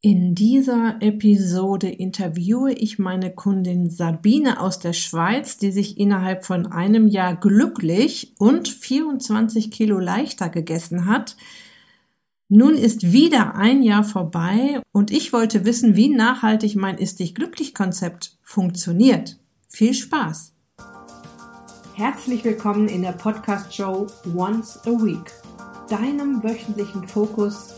In dieser Episode interviewe ich meine Kundin Sabine aus der Schweiz, die sich innerhalb von einem Jahr glücklich und 24 Kilo leichter gegessen hat. Nun ist wieder ein Jahr vorbei und ich wollte wissen, wie nachhaltig mein Ist dich glücklich Konzept funktioniert. Viel Spaß! Herzlich willkommen in der Podcast Show Once a Week, deinem wöchentlichen Fokus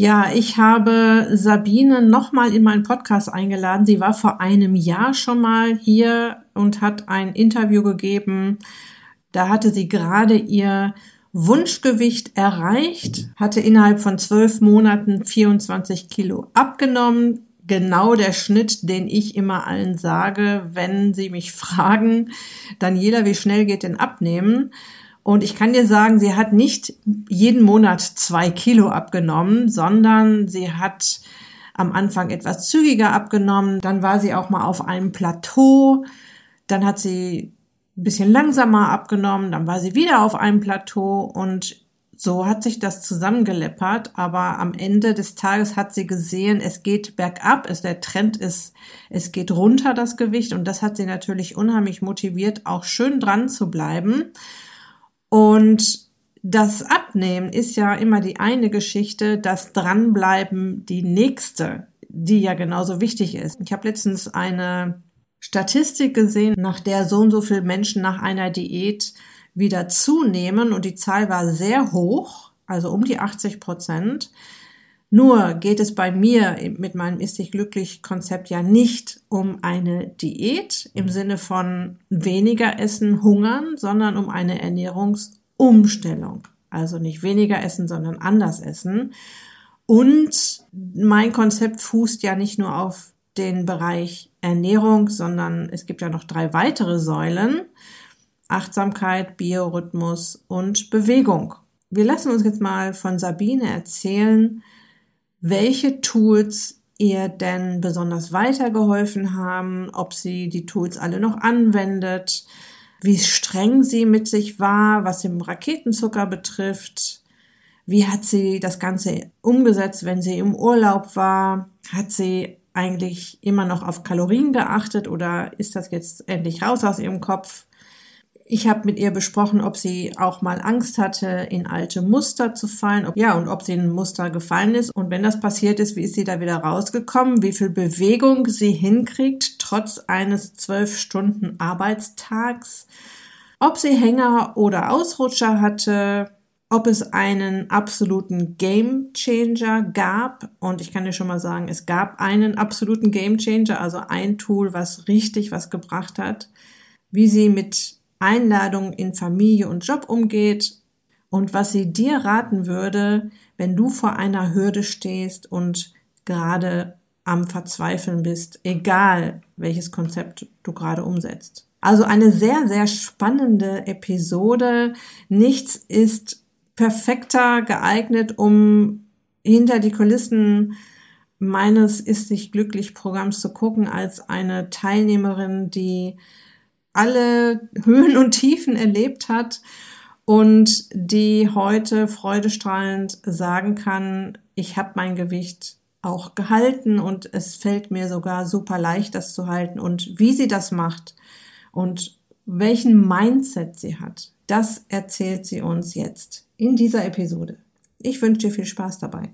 Ja, ich habe Sabine nochmal in meinen Podcast eingeladen. Sie war vor einem Jahr schon mal hier und hat ein Interview gegeben. Da hatte sie gerade ihr Wunschgewicht erreicht, hatte innerhalb von zwölf Monaten 24 Kilo abgenommen. Genau der Schnitt, den ich immer allen sage, wenn sie mich fragen, Daniela, wie schnell geht denn abnehmen? Und ich kann dir sagen, sie hat nicht jeden Monat zwei Kilo abgenommen, sondern sie hat am Anfang etwas zügiger abgenommen. Dann war sie auch mal auf einem Plateau. Dann hat sie ein bisschen langsamer abgenommen. Dann war sie wieder auf einem Plateau und so hat sich das zusammengeleppert, aber am Ende des Tages hat sie gesehen, es geht bergab, es, der Trend ist, es geht runter, das Gewicht, und das hat sie natürlich unheimlich motiviert, auch schön dran zu bleiben. Und das Abnehmen ist ja immer die eine Geschichte, das Dranbleiben die nächste, die ja genauso wichtig ist. Ich habe letztens eine Statistik gesehen, nach der so und so viele Menschen nach einer Diät wieder zunehmen und die Zahl war sehr hoch, also um die 80 Prozent. Nur geht es bei mir mit meinem Ist dich glücklich Konzept ja nicht um eine Diät im Sinne von weniger essen, hungern, sondern um eine Ernährungsumstellung. Also nicht weniger essen, sondern anders essen. Und mein Konzept fußt ja nicht nur auf den Bereich Ernährung, sondern es gibt ja noch drei weitere Säulen. Achtsamkeit, Biorhythmus und Bewegung. Wir lassen uns jetzt mal von Sabine erzählen, welche Tools ihr denn besonders weitergeholfen haben, ob sie die Tools alle noch anwendet, wie streng sie mit sich war, was den Raketenzucker betrifft, wie hat sie das Ganze umgesetzt, wenn sie im Urlaub war, hat sie eigentlich immer noch auf Kalorien geachtet oder ist das jetzt endlich raus aus ihrem Kopf? Ich habe mit ihr besprochen, ob sie auch mal Angst hatte, in alte Muster zu fallen. Ob, ja, und ob sie in ein Muster gefallen ist. Und wenn das passiert ist, wie ist sie da wieder rausgekommen? Wie viel Bewegung sie hinkriegt, trotz eines zwölf Stunden Arbeitstags? Ob sie Hänger oder Ausrutscher hatte? Ob es einen absoluten Game Changer gab? Und ich kann dir schon mal sagen, es gab einen absoluten Game Changer, also ein Tool, was richtig was gebracht hat. Wie sie mit Einladungen in Familie und Job umgeht und was sie dir raten würde, wenn du vor einer Hürde stehst und gerade am Verzweifeln bist, egal welches Konzept du gerade umsetzt. Also eine sehr, sehr spannende Episode. Nichts ist perfekter geeignet, um hinter die Kulissen meines Ist dich glücklich Programms zu gucken, als eine Teilnehmerin, die alle Höhen und Tiefen erlebt hat und die heute freudestrahlend sagen kann, ich habe mein Gewicht auch gehalten und es fällt mir sogar super leicht, das zu halten und wie sie das macht und welchen Mindset sie hat, das erzählt sie uns jetzt in dieser Episode. Ich wünsche dir viel Spaß dabei.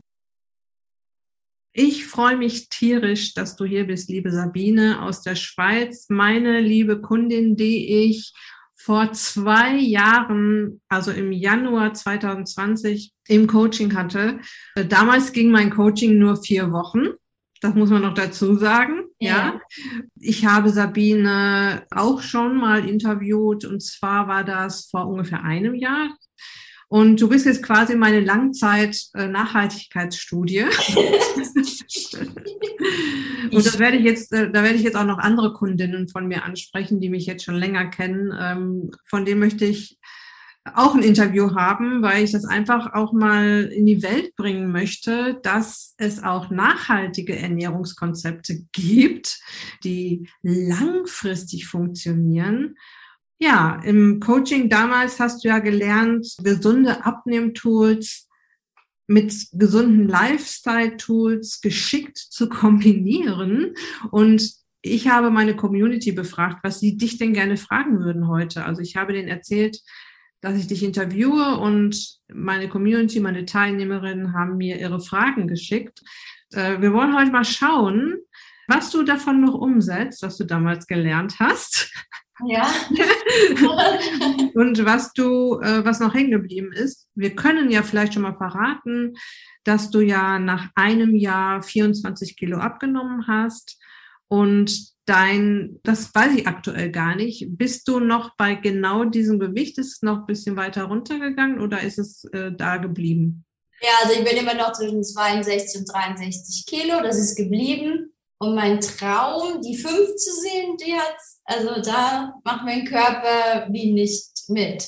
Ich freue mich tierisch, dass du hier bist, liebe Sabine aus der Schweiz, meine liebe Kundin, die ich vor zwei Jahren, also im Januar 2020, im Coaching hatte. Damals ging mein Coaching nur vier Wochen. Das muss man noch dazu sagen. Ja. ja. Ich habe Sabine auch schon mal interviewt und zwar war das vor ungefähr einem Jahr. Und du bist jetzt quasi meine Langzeit-Nachhaltigkeitsstudie. Äh, und da werde ich jetzt, äh, da werde ich jetzt auch noch andere Kundinnen von mir ansprechen, die mich jetzt schon länger kennen. Ähm, von denen möchte ich auch ein Interview haben, weil ich das einfach auch mal in die Welt bringen möchte, dass es auch nachhaltige Ernährungskonzepte gibt, die langfristig funktionieren. Ja, im Coaching damals hast du ja gelernt, gesunde Abnehmtools mit gesunden Lifestyle-Tools geschickt zu kombinieren. Und ich habe meine Community befragt, was sie dich denn gerne fragen würden heute. Also ich habe denen erzählt, dass ich dich interviewe und meine Community, meine Teilnehmerinnen haben mir ihre Fragen geschickt. Äh, wir wollen heute mal schauen, was du davon noch umsetzt, was du damals gelernt hast. Ja. und was du, äh, was noch hängen geblieben ist. Wir können ja vielleicht schon mal verraten, dass du ja nach einem Jahr 24 Kilo abgenommen hast und dein, das weiß ich aktuell gar nicht. Bist du noch bei genau diesem Gewicht? Ist es noch ein bisschen weiter runtergegangen oder ist es äh, da geblieben? Ja, also ich bin immer noch zwischen 62 und 63 Kilo. Das ist geblieben. Und mein Traum, die 5 zu sehen, die hat, also da macht mein Körper wie nicht mit.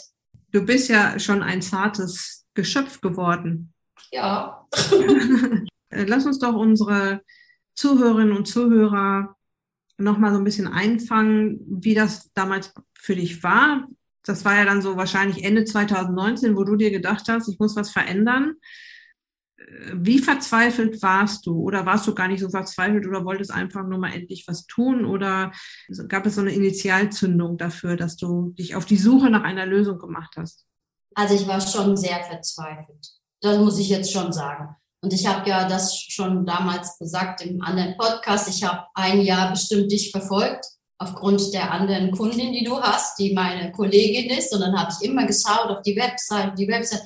Du bist ja schon ein zartes Geschöpf geworden. Ja. Lass uns doch unsere Zuhörerinnen und Zuhörer nochmal so ein bisschen einfangen, wie das damals für dich war. Das war ja dann so wahrscheinlich Ende 2019, wo du dir gedacht hast, ich muss was verändern. Wie verzweifelt warst du? Oder warst du gar nicht so verzweifelt oder wolltest einfach nur mal endlich was tun? Oder gab es so eine Initialzündung dafür, dass du dich auf die Suche nach einer Lösung gemacht hast? Also ich war schon sehr verzweifelt. Das muss ich jetzt schon sagen. Und ich habe ja das schon damals gesagt im anderen Podcast. Ich habe ein Jahr bestimmt dich verfolgt aufgrund der anderen Kundin, die du hast, die meine Kollegin ist. Und dann habe ich immer geschaut auf die Website, die Website.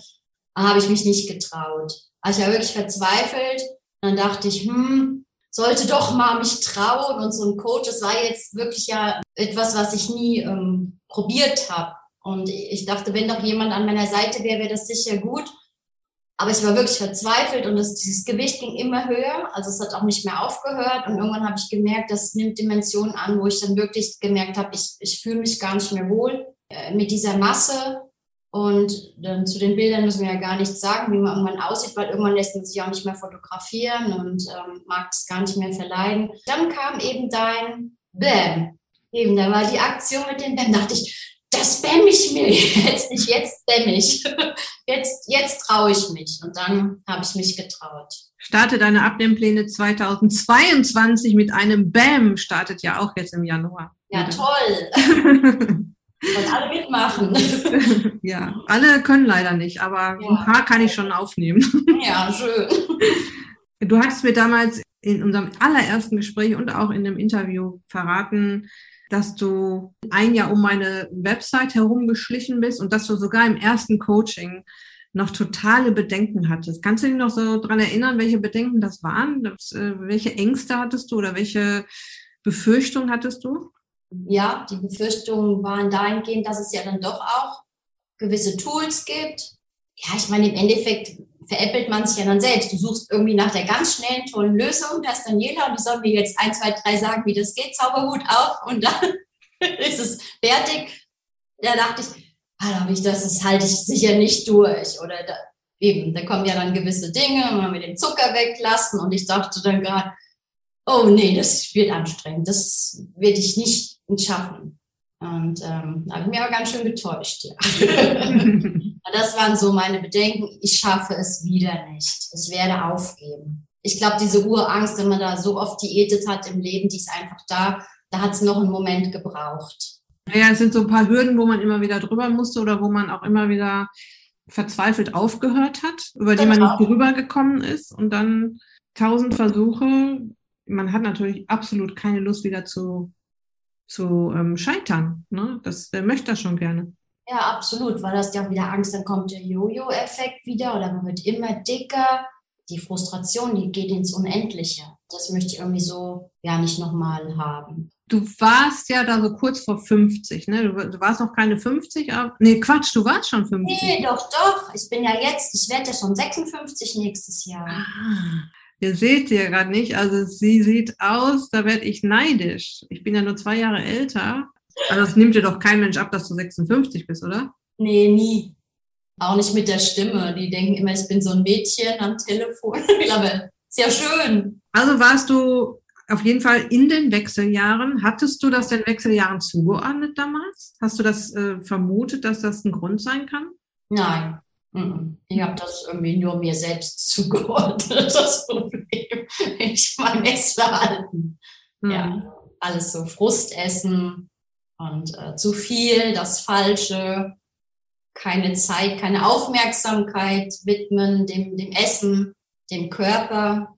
Da habe ich mich nicht getraut. Also ich war wirklich verzweifelt. Dann dachte ich, hm, sollte doch mal mich trauen. Und so ein Coach, das war jetzt wirklich ja etwas, was ich nie ähm, probiert habe. Und ich dachte, wenn doch jemand an meiner Seite wäre, wäre das sicher gut. Aber ich war wirklich verzweifelt und das, dieses Gewicht ging immer höher. Also es hat auch nicht mehr aufgehört. Und irgendwann habe ich gemerkt, das nimmt Dimensionen an, wo ich dann wirklich gemerkt habe, ich, ich fühle mich gar nicht mehr wohl äh, mit dieser Masse. Und dann zu den Bildern müssen wir ja gar nichts sagen, wie man irgendwann aussieht, weil irgendwann lässt man sich auch nicht mehr fotografieren und ähm, mag es gar nicht mehr verleiden. Dann kam eben dein Bam. Eben, da war die Aktion mit dem Bam. Da dachte ich, das spam ich mir jetzt nicht, jetzt spam ich. Jetzt, jetzt traue ich mich. Und dann habe ich mich getraut. Starte deine Abnehmpläne 2022 mit einem BAM, startet ja auch jetzt im Januar. Ja, toll. Und alle mitmachen. Ja, alle können leider nicht, aber ja. ein paar kann ich schon aufnehmen. Ja, schön. Du hattest mir damals in unserem allerersten Gespräch und auch in dem Interview verraten, dass du ein Jahr um meine Website herumgeschlichen bist und dass du sogar im ersten Coaching noch totale Bedenken hattest. Kannst du dich noch so dran erinnern, welche Bedenken das waren? Äh, welche Ängste hattest du oder welche Befürchtungen hattest du? Ja, die Befürchtungen waren dahingehend, dass es ja dann doch auch gewisse Tools gibt. Ja, ich meine, im Endeffekt veräppelt man sich ja dann selbst. Du suchst irgendwie nach der ganz schnellen, tollen Lösung. Da ist Daniela und die soll mir jetzt ein, zwei, drei sagen, wie das geht. Zauberhut auf und dann ist es fertig. Da dachte ich, ah, ich, das, das halte ich sicher nicht durch. Oder da, eben, da kommen ja dann gewisse Dinge, man mit dem Zucker weglassen. Und ich dachte dann gerade, oh nee, das wird anstrengend. Das werde ich nicht schaffen. Und ähm, da habe ich mich aber ganz schön getäuscht. Ja. das waren so meine Bedenken. Ich schaffe es wieder nicht. Ich werde aufgeben. Ich glaube, diese Urangst, wenn man da so oft diätet hat im Leben, die ist einfach da. Da hat es noch einen Moment gebraucht. Ja, es sind so ein paar Hürden, wo man immer wieder drüber musste oder wo man auch immer wieder verzweifelt aufgehört hat, über die man nicht genau. drüber gekommen ist und dann tausend Versuche. Man hat natürlich absolut keine Lust wieder zu zu ähm, scheitern. Ne? Das wer möchte das schon gerne. Ja, absolut, weil das ja auch wieder Angst, dann kommt der Jojo-Effekt wieder oder man wird immer dicker. Die Frustration, die geht ins Unendliche. Das möchte ich irgendwie so ja nicht nochmal haben. du warst ja da so kurz vor 50, ne? Du, du warst noch keine 50, aber, nee, Quatsch, du warst schon 50. Nee, doch, doch. Ich bin ja jetzt, ich werde ja schon 56 nächstes Jahr. Ah, ihr seht sie ja gerade nicht, also sie sieht aus, da werde ich neidisch. Ich bin ja nur zwei Jahre älter. Also das nimmt dir doch kein Mensch ab, dass du 56 bist, oder? Nee, nie. Auch nicht mit der Stimme. Die denken immer, ich bin so ein Mädchen am Telefon. Aber ist ja schön. Also warst du auf jeden Fall in den Wechseljahren. Hattest du das den Wechseljahren zugeordnet damals? Hast du das äh, vermutet, dass das ein Grund sein kann? Nein. Ich habe das irgendwie nur mir selbst zugeordnet, das Problem. Ich mein Essverhalten. Mhm. Ja, alles so Frustessen und äh, zu viel, das Falsche, keine Zeit, keine Aufmerksamkeit widmen dem, dem Essen, dem Körper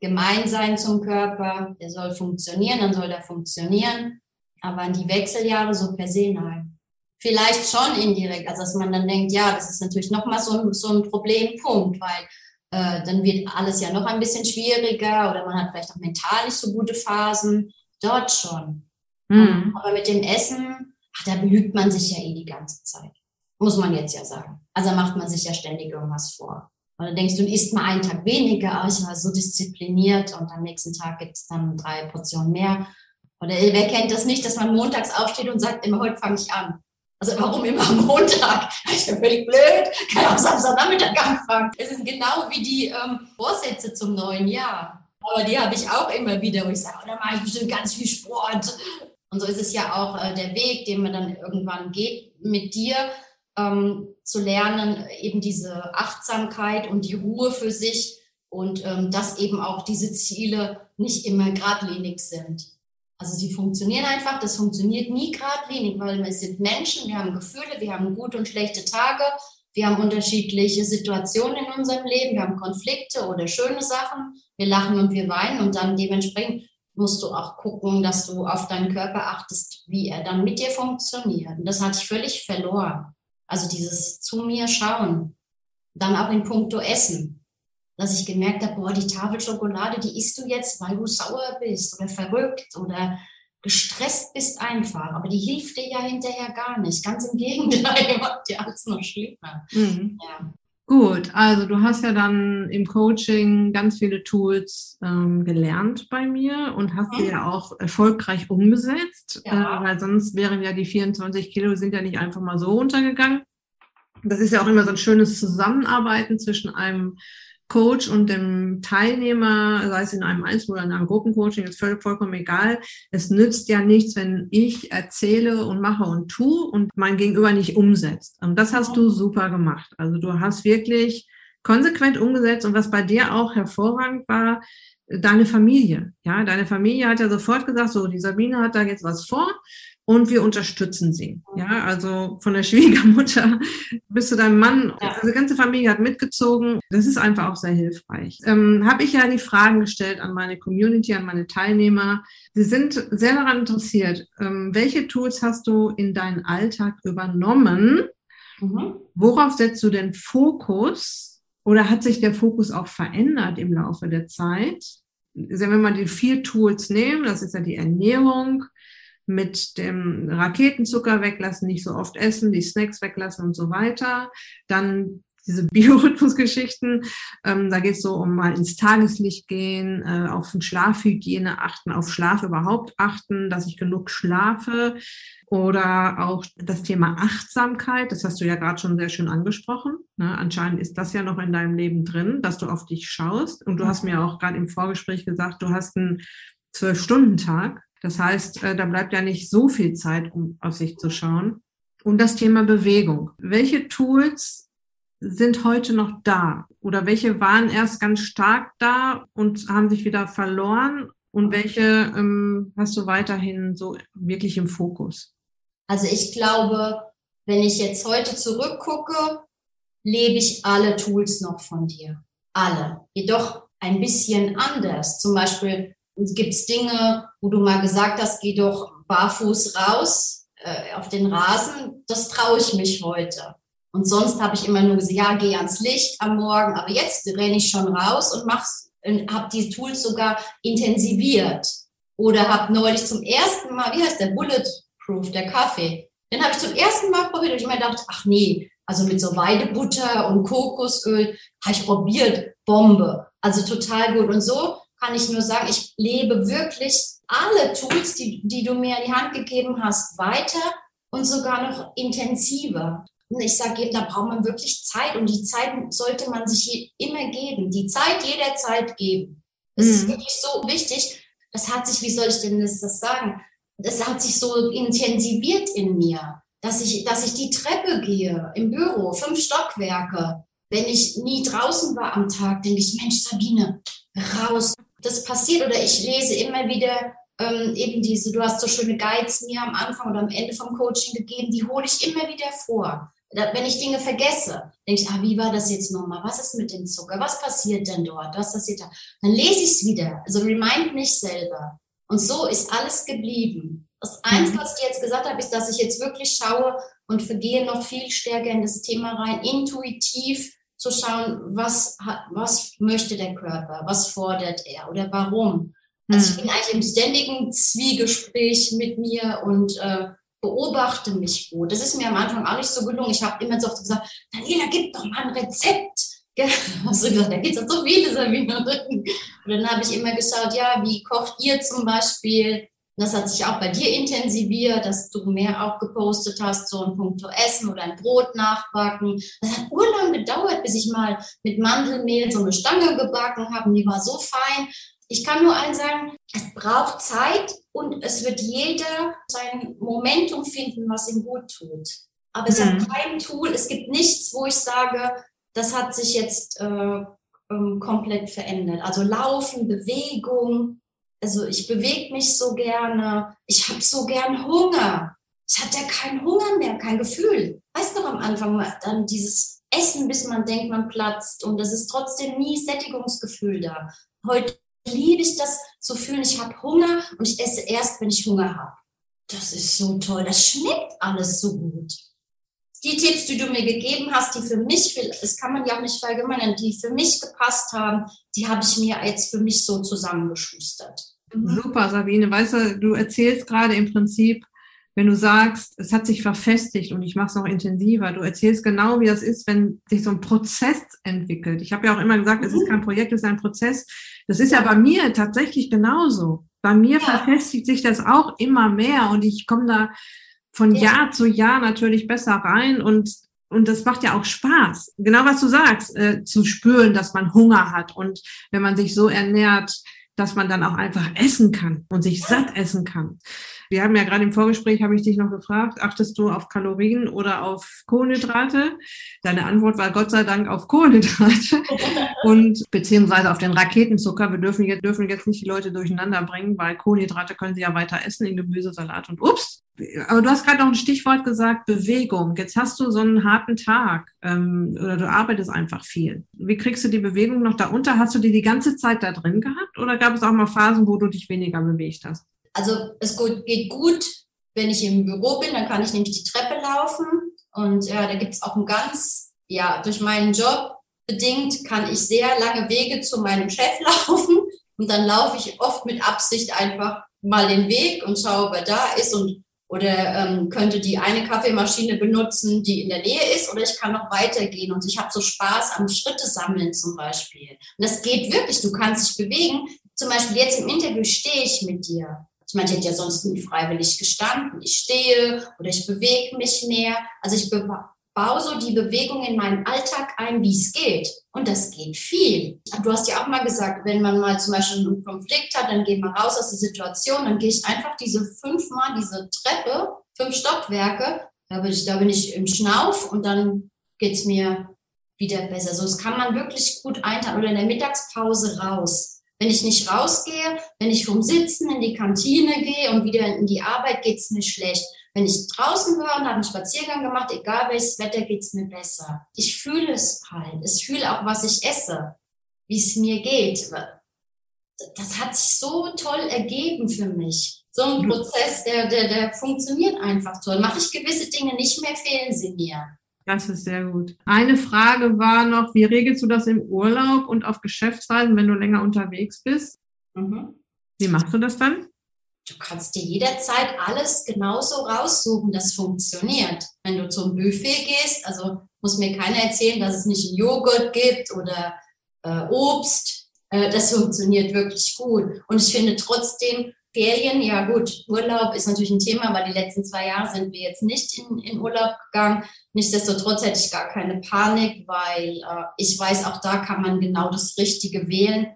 gemein sein zum Körper, der soll funktionieren, dann soll der funktionieren. Aber an die Wechseljahre so per se nein. Vielleicht schon indirekt, also dass man dann denkt, ja, das ist natürlich nochmal so, ein, so ein Problempunkt, weil äh, dann wird alles ja noch ein bisschen schwieriger oder man hat vielleicht auch mental nicht so gute Phasen. Dort schon. Mhm. Aber mit dem Essen, ach, da belügt man sich ja eh die ganze Zeit. Muss man jetzt ja sagen. Also macht man sich ja ständig irgendwas vor. Oder denkst du, isst mal einen Tag weniger, oh, ich war so diszipliniert und am nächsten Tag gibt es dann drei Portionen mehr. Oder wer kennt das nicht, dass man montags aufsteht und sagt, immer heute fange ich an. Also warum immer am Montag? Ist ja völlig blöd. Kann auch Samstagnachmittag anfangen. Es ist genau wie die ähm, Vorsätze zum neuen Jahr. Aber die habe ich auch immer wieder, wo ich sage, oh, da mache ich bestimmt ganz viel Sport. Und so ist es ja auch äh, der Weg, den man dann irgendwann geht mit dir ähm, zu lernen, eben diese Achtsamkeit und die Ruhe für sich und ähm, dass eben auch diese Ziele nicht immer geradlinig sind. Also sie funktionieren einfach, das funktioniert nie geradlinig, weil wir sind Menschen, wir haben Gefühle, wir haben gute und schlechte Tage, wir haben unterschiedliche Situationen in unserem Leben, wir haben Konflikte oder schöne Sachen, wir lachen und wir weinen und dann dementsprechend musst du auch gucken, dass du auf deinen Körper achtest, wie er dann mit dir funktioniert. Und das hatte ich völlig verloren. Also dieses zu mir schauen. Dann auch in puncto Essen. Dass ich gemerkt habe, boah, die Tafel Schokolade, die isst du jetzt, weil du sauer bist oder verrückt oder gestresst bist einfach. Aber die hilft dir ja hinterher gar nicht. Ganz im Gegenteil, macht dir alles noch schlimmer. Mhm. Ja. Gut, also du hast ja dann im Coaching ganz viele Tools ähm, gelernt bei mir und hast sie mhm. ja auch erfolgreich umgesetzt, ja. äh, weil sonst wären ja die 24 Kilo sind ja nicht einfach mal so runtergegangen. Das ist ja auch immer so ein schönes Zusammenarbeiten zwischen einem Coach und dem Teilnehmer, sei es in einem Einzel- oder in einem Gruppencoaching, ist völlig vollkommen egal. Es nützt ja nichts, wenn ich erzähle und mache und tue und mein Gegenüber nicht umsetzt. Und das hast du super gemacht. Also du hast wirklich konsequent umgesetzt und was bei dir auch hervorragend war, deine Familie. Ja, deine Familie hat ja sofort gesagt, so, die Sabine hat da jetzt was vor und wir unterstützen sie. Ja, also von der Schwiegermutter bis zu deinem Mann, ja. also die ganze Familie hat mitgezogen. Das ist einfach auch sehr hilfreich. Ähm, Habe ich ja die Fragen gestellt an meine Community, an meine Teilnehmer. Sie sind sehr daran interessiert. Ähm, welche Tools hast du in deinen Alltag übernommen? Mhm. Worauf setzt du den Fokus? Oder hat sich der Fokus auch verändert im Laufe der Zeit? Wenn wir die vier Tools nehmen, das ist ja die Ernährung, mit dem Raketenzucker weglassen, nicht so oft essen, die Snacks weglassen und so weiter. Dann diese Biorhythmusgeschichten, ähm, da geht es so um mal ins Tageslicht gehen, äh, auf Schlafhygiene achten, auf Schlaf überhaupt achten, dass ich genug schlafe oder auch das Thema Achtsamkeit, das hast du ja gerade schon sehr schön angesprochen. Ne? Anscheinend ist das ja noch in deinem Leben drin, dass du auf dich schaust. Und du hast mir auch gerade im Vorgespräch gesagt, du hast einen Zwölf-Stunden-Tag. Das heißt, äh, da bleibt ja nicht so viel Zeit, um auf sich zu schauen. Und das Thema Bewegung. Welche Tools sind heute noch da? Oder welche waren erst ganz stark da und haben sich wieder verloren? Und welche ähm, hast du weiterhin so wirklich im Fokus? Also ich glaube, wenn ich jetzt heute zurückgucke, lebe ich alle Tools noch von dir. Alle. Jedoch ein bisschen anders. Zum Beispiel gibt es Dinge, wo du mal gesagt hast, geh doch barfuß raus äh, auf den Rasen. Das traue ich mich heute. Und sonst habe ich immer nur gesagt, ja, geh ans Licht am Morgen. Aber jetzt renne ich schon raus und mach's, habe die Tools sogar intensiviert. Oder habe neulich zum ersten Mal, wie heißt der Bulletproof, der Kaffee, den habe ich zum ersten Mal probiert und ich mir gedacht, ach nee, also mit so Weidebutter und Kokosöl, habe ich probiert, Bombe. Also total gut. Und so kann ich nur sagen, ich lebe wirklich alle Tools, die, die du mir in die Hand gegeben hast, weiter und sogar noch intensiver. Und ich sage eben, da braucht man wirklich Zeit und die Zeit sollte man sich immer geben. Die Zeit jederzeit geben. Das mhm. ist wirklich so wichtig. Das hat sich, wie soll ich denn das, das sagen? Das hat sich so intensiviert in mir, dass ich, dass ich die Treppe gehe im Büro, fünf Stockwerke. Wenn ich nie draußen war am Tag, denke ich, Mensch, Sabine, raus. Das passiert oder ich lese immer wieder ähm, eben diese, du hast so schöne Guides mir am Anfang oder am Ende vom Coaching gegeben, die hole ich immer wieder vor. Wenn ich Dinge vergesse, denke ich, ah, wie war das jetzt nochmal? Was ist mit dem Zucker? Was passiert denn dort? Was passiert da? Dann lese ich es wieder. Also remind mich selber. Und so ist alles geblieben. Das Einzige, mhm. was ich jetzt gesagt habe, ist, dass ich jetzt wirklich schaue und vergehe noch viel stärker in das Thema rein, intuitiv zu schauen, was, was möchte der Körper, was fordert er oder warum. Also ich mhm. bin eigentlich im ständigen Zwiegespräch mit mir und äh, beobachte mich gut. Das ist mir am Anfang auch nicht so gelungen. Ich habe immer so oft gesagt, Daniela, gib doch mal ein Rezept. Hast du gesagt, da gibt es so viele Sabine. Und dann habe ich immer geschaut, ja, wie kocht ihr zum Beispiel? Das hat sich auch bei dir intensiviert, dass du mehr auch gepostet hast, so ein Punkto Essen oder ein Brot nachbacken. Das hat urlang gedauert, bis ich mal mit Mandelmehl so eine Stange gebacken habe. Die war so fein. Ich kann nur allen sagen, es braucht Zeit und es wird jeder sein Momentum finden, was ihm gut tut. Aber es mhm. hat kein Tool, es gibt nichts, wo ich sage, das hat sich jetzt äh, ähm, komplett verändert. Also Laufen, Bewegung, also ich bewege mich so gerne, ich habe so gern Hunger. Ich hatte ja keinen Hunger mehr, kein Gefühl. Weißt du, am Anfang dann dieses Essen, bis man denkt, man platzt und es ist trotzdem nie Sättigungsgefühl da. Heute liebe ich das zu fühlen, ich habe Hunger und ich esse erst, wenn ich Hunger habe. Das ist so toll, das schmeckt alles so gut. Die Tipps, die du mir gegeben hast, die für mich, das kann man ja auch nicht verallgemeinern, die für mich gepasst haben, die habe ich mir jetzt für mich so zusammengeschustert. Mhm. Super, Sabine. Weißt du, du erzählst gerade im Prinzip wenn du sagst, es hat sich verfestigt und ich mache es noch intensiver, du erzählst genau, wie das ist, wenn sich so ein Prozess entwickelt. Ich habe ja auch immer gesagt, es ist kein Projekt, es ist ein Prozess. Das ist ja bei mir tatsächlich genauso. Bei mir ja. verfestigt sich das auch immer mehr und ich komme da von ja. Jahr zu Jahr natürlich besser rein und und das macht ja auch Spaß. Genau was du sagst, äh, zu spüren, dass man Hunger hat und wenn man sich so ernährt, dass man dann auch einfach essen kann und sich satt essen kann. Wir haben ja gerade im Vorgespräch, habe ich dich noch gefragt, achtest du auf Kalorien oder auf Kohlenhydrate? Deine Antwort war Gott sei Dank auf Kohlenhydrate und beziehungsweise auf den Raketenzucker. Wir dürfen jetzt, dürfen jetzt nicht die Leute durcheinander bringen, weil Kohlenhydrate können sie ja weiter essen in Gemüsesalat und ups. Aber du hast gerade noch ein Stichwort gesagt, Bewegung. Jetzt hast du so einen harten Tag ähm, oder du arbeitest einfach viel. Wie kriegst du die Bewegung noch da unter? Hast du die die ganze Zeit da drin gehabt oder gab es auch mal Phasen, wo du dich weniger bewegt hast? Also es geht gut, wenn ich im Büro bin, dann kann ich nämlich die Treppe laufen. Und ja, da gibt es auch ein ganz, ja, durch meinen Job bedingt kann ich sehr lange Wege zu meinem Chef laufen. Und dann laufe ich oft mit Absicht einfach mal den Weg und schaue, ob er da ist und oder ähm, könnte die eine Kaffeemaschine benutzen, die in der Nähe ist, oder ich kann noch weitergehen und ich habe so Spaß am Schritte sammeln zum Beispiel. Und das geht wirklich, du kannst dich bewegen. Zum Beispiel jetzt im Interview stehe ich mit dir. Ich meine, ich hätte ja sonst nie freiwillig gestanden. Ich stehe oder ich bewege mich mehr. Also ich baue so die Bewegung in meinen Alltag ein, wie es geht. Und das geht viel. Du hast ja auch mal gesagt, wenn man mal zum Beispiel einen Konflikt hat, dann geht man raus aus der Situation, dann gehe ich einfach diese fünfmal, diese Treppe, fünf Stockwerke, da bin ich, da bin ich im Schnauf und dann geht es mir wieder besser. So, das kann man wirklich gut einteilen. Oder in der Mittagspause raus. Wenn ich nicht rausgehe, wenn ich vom Sitzen in die Kantine gehe und wieder in die Arbeit, geht es mir schlecht. Wenn ich draußen war und habe einen Spaziergang gemacht, egal welches Wetter, geht es mir besser. Ich fühle es halt. Ich fühle auch, was ich esse, wie es mir geht. Das hat sich so toll ergeben für mich. So ein Prozess, der, der, der funktioniert einfach toll. Mache ich gewisse Dinge nicht mehr, fehlen sie mir. Das ist sehr gut. Eine Frage war noch, wie regelst du das im Urlaub und auf Geschäftsreisen, wenn du länger unterwegs bist? Mhm. Wie machst du das dann? du kannst dir jederzeit alles genauso raussuchen, das funktioniert. Wenn du zum Buffet gehst, also muss mir keiner erzählen, dass es nicht einen Joghurt gibt oder äh, Obst. Äh, das funktioniert wirklich gut. Und ich finde trotzdem, Ferien, ja gut, Urlaub ist natürlich ein Thema, weil die letzten zwei Jahre sind wir jetzt nicht in, in Urlaub gegangen. Nichtsdestotrotz hätte ich gar keine Panik, weil äh, ich weiß, auch da kann man genau das Richtige wählen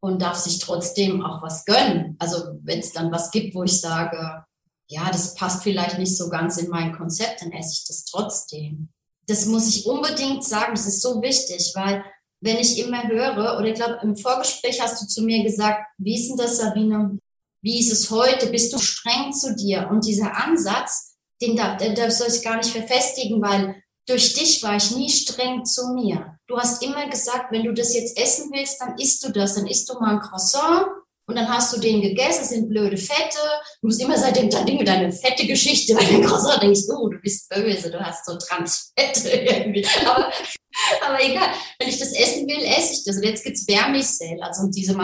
und darf sich trotzdem auch was gönnen. Also wenn es dann was gibt, wo ich sage, ja, das passt vielleicht nicht so ganz in mein Konzept, dann esse ich das trotzdem. Das muss ich unbedingt sagen, das ist so wichtig, weil wenn ich immer höre, oder ich glaube, im Vorgespräch hast du zu mir gesagt, wie ist denn das, Sabine? Wie ist es heute? Bist du streng zu dir? Und dieser Ansatz, den darf, den darf soll ich gar nicht verfestigen, weil durch dich war ich nie streng zu mir. Du hast immer gesagt, wenn du das jetzt essen willst, dann isst du das. Dann isst du mal ein Croissant und dann hast du den gegessen, das sind blöde Fette. Du musst immer seitdem dein Ding mit deiner fette Geschichte, weil den Croissant denkst, oh, du bist böse, du hast so Transfette irgendwie. Aber, aber egal, wenn ich das essen will, esse ich das. Und jetzt gibt's Vermicell, also diese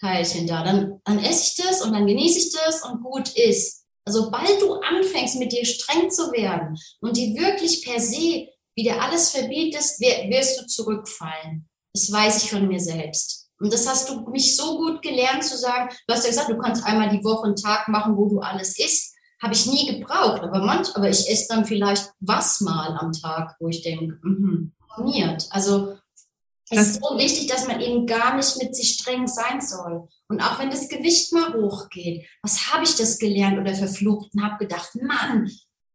Maroni-Teilchen da. Dann, dann esse ich das und dann genieße ich das und gut ist. Also sobald du anfängst, mit dir streng zu werden und dir wirklich per se wieder alles verbietest, wirst du zurückfallen. Das weiß ich von mir selbst. Und das hast du mich so gut gelernt zu sagen. Du hast ja gesagt, du kannst einmal die Woche einen Tag machen, wo du alles isst. Habe ich nie gebraucht. Aber manch, aber ich esse dann vielleicht was mal am Tag, wo ich denke, mhm, Also es ist so wichtig, dass man eben gar nicht mit sich streng sein soll. Und auch wenn das Gewicht mal hochgeht, was habe ich das gelernt oder verflucht und habe gedacht, Mann,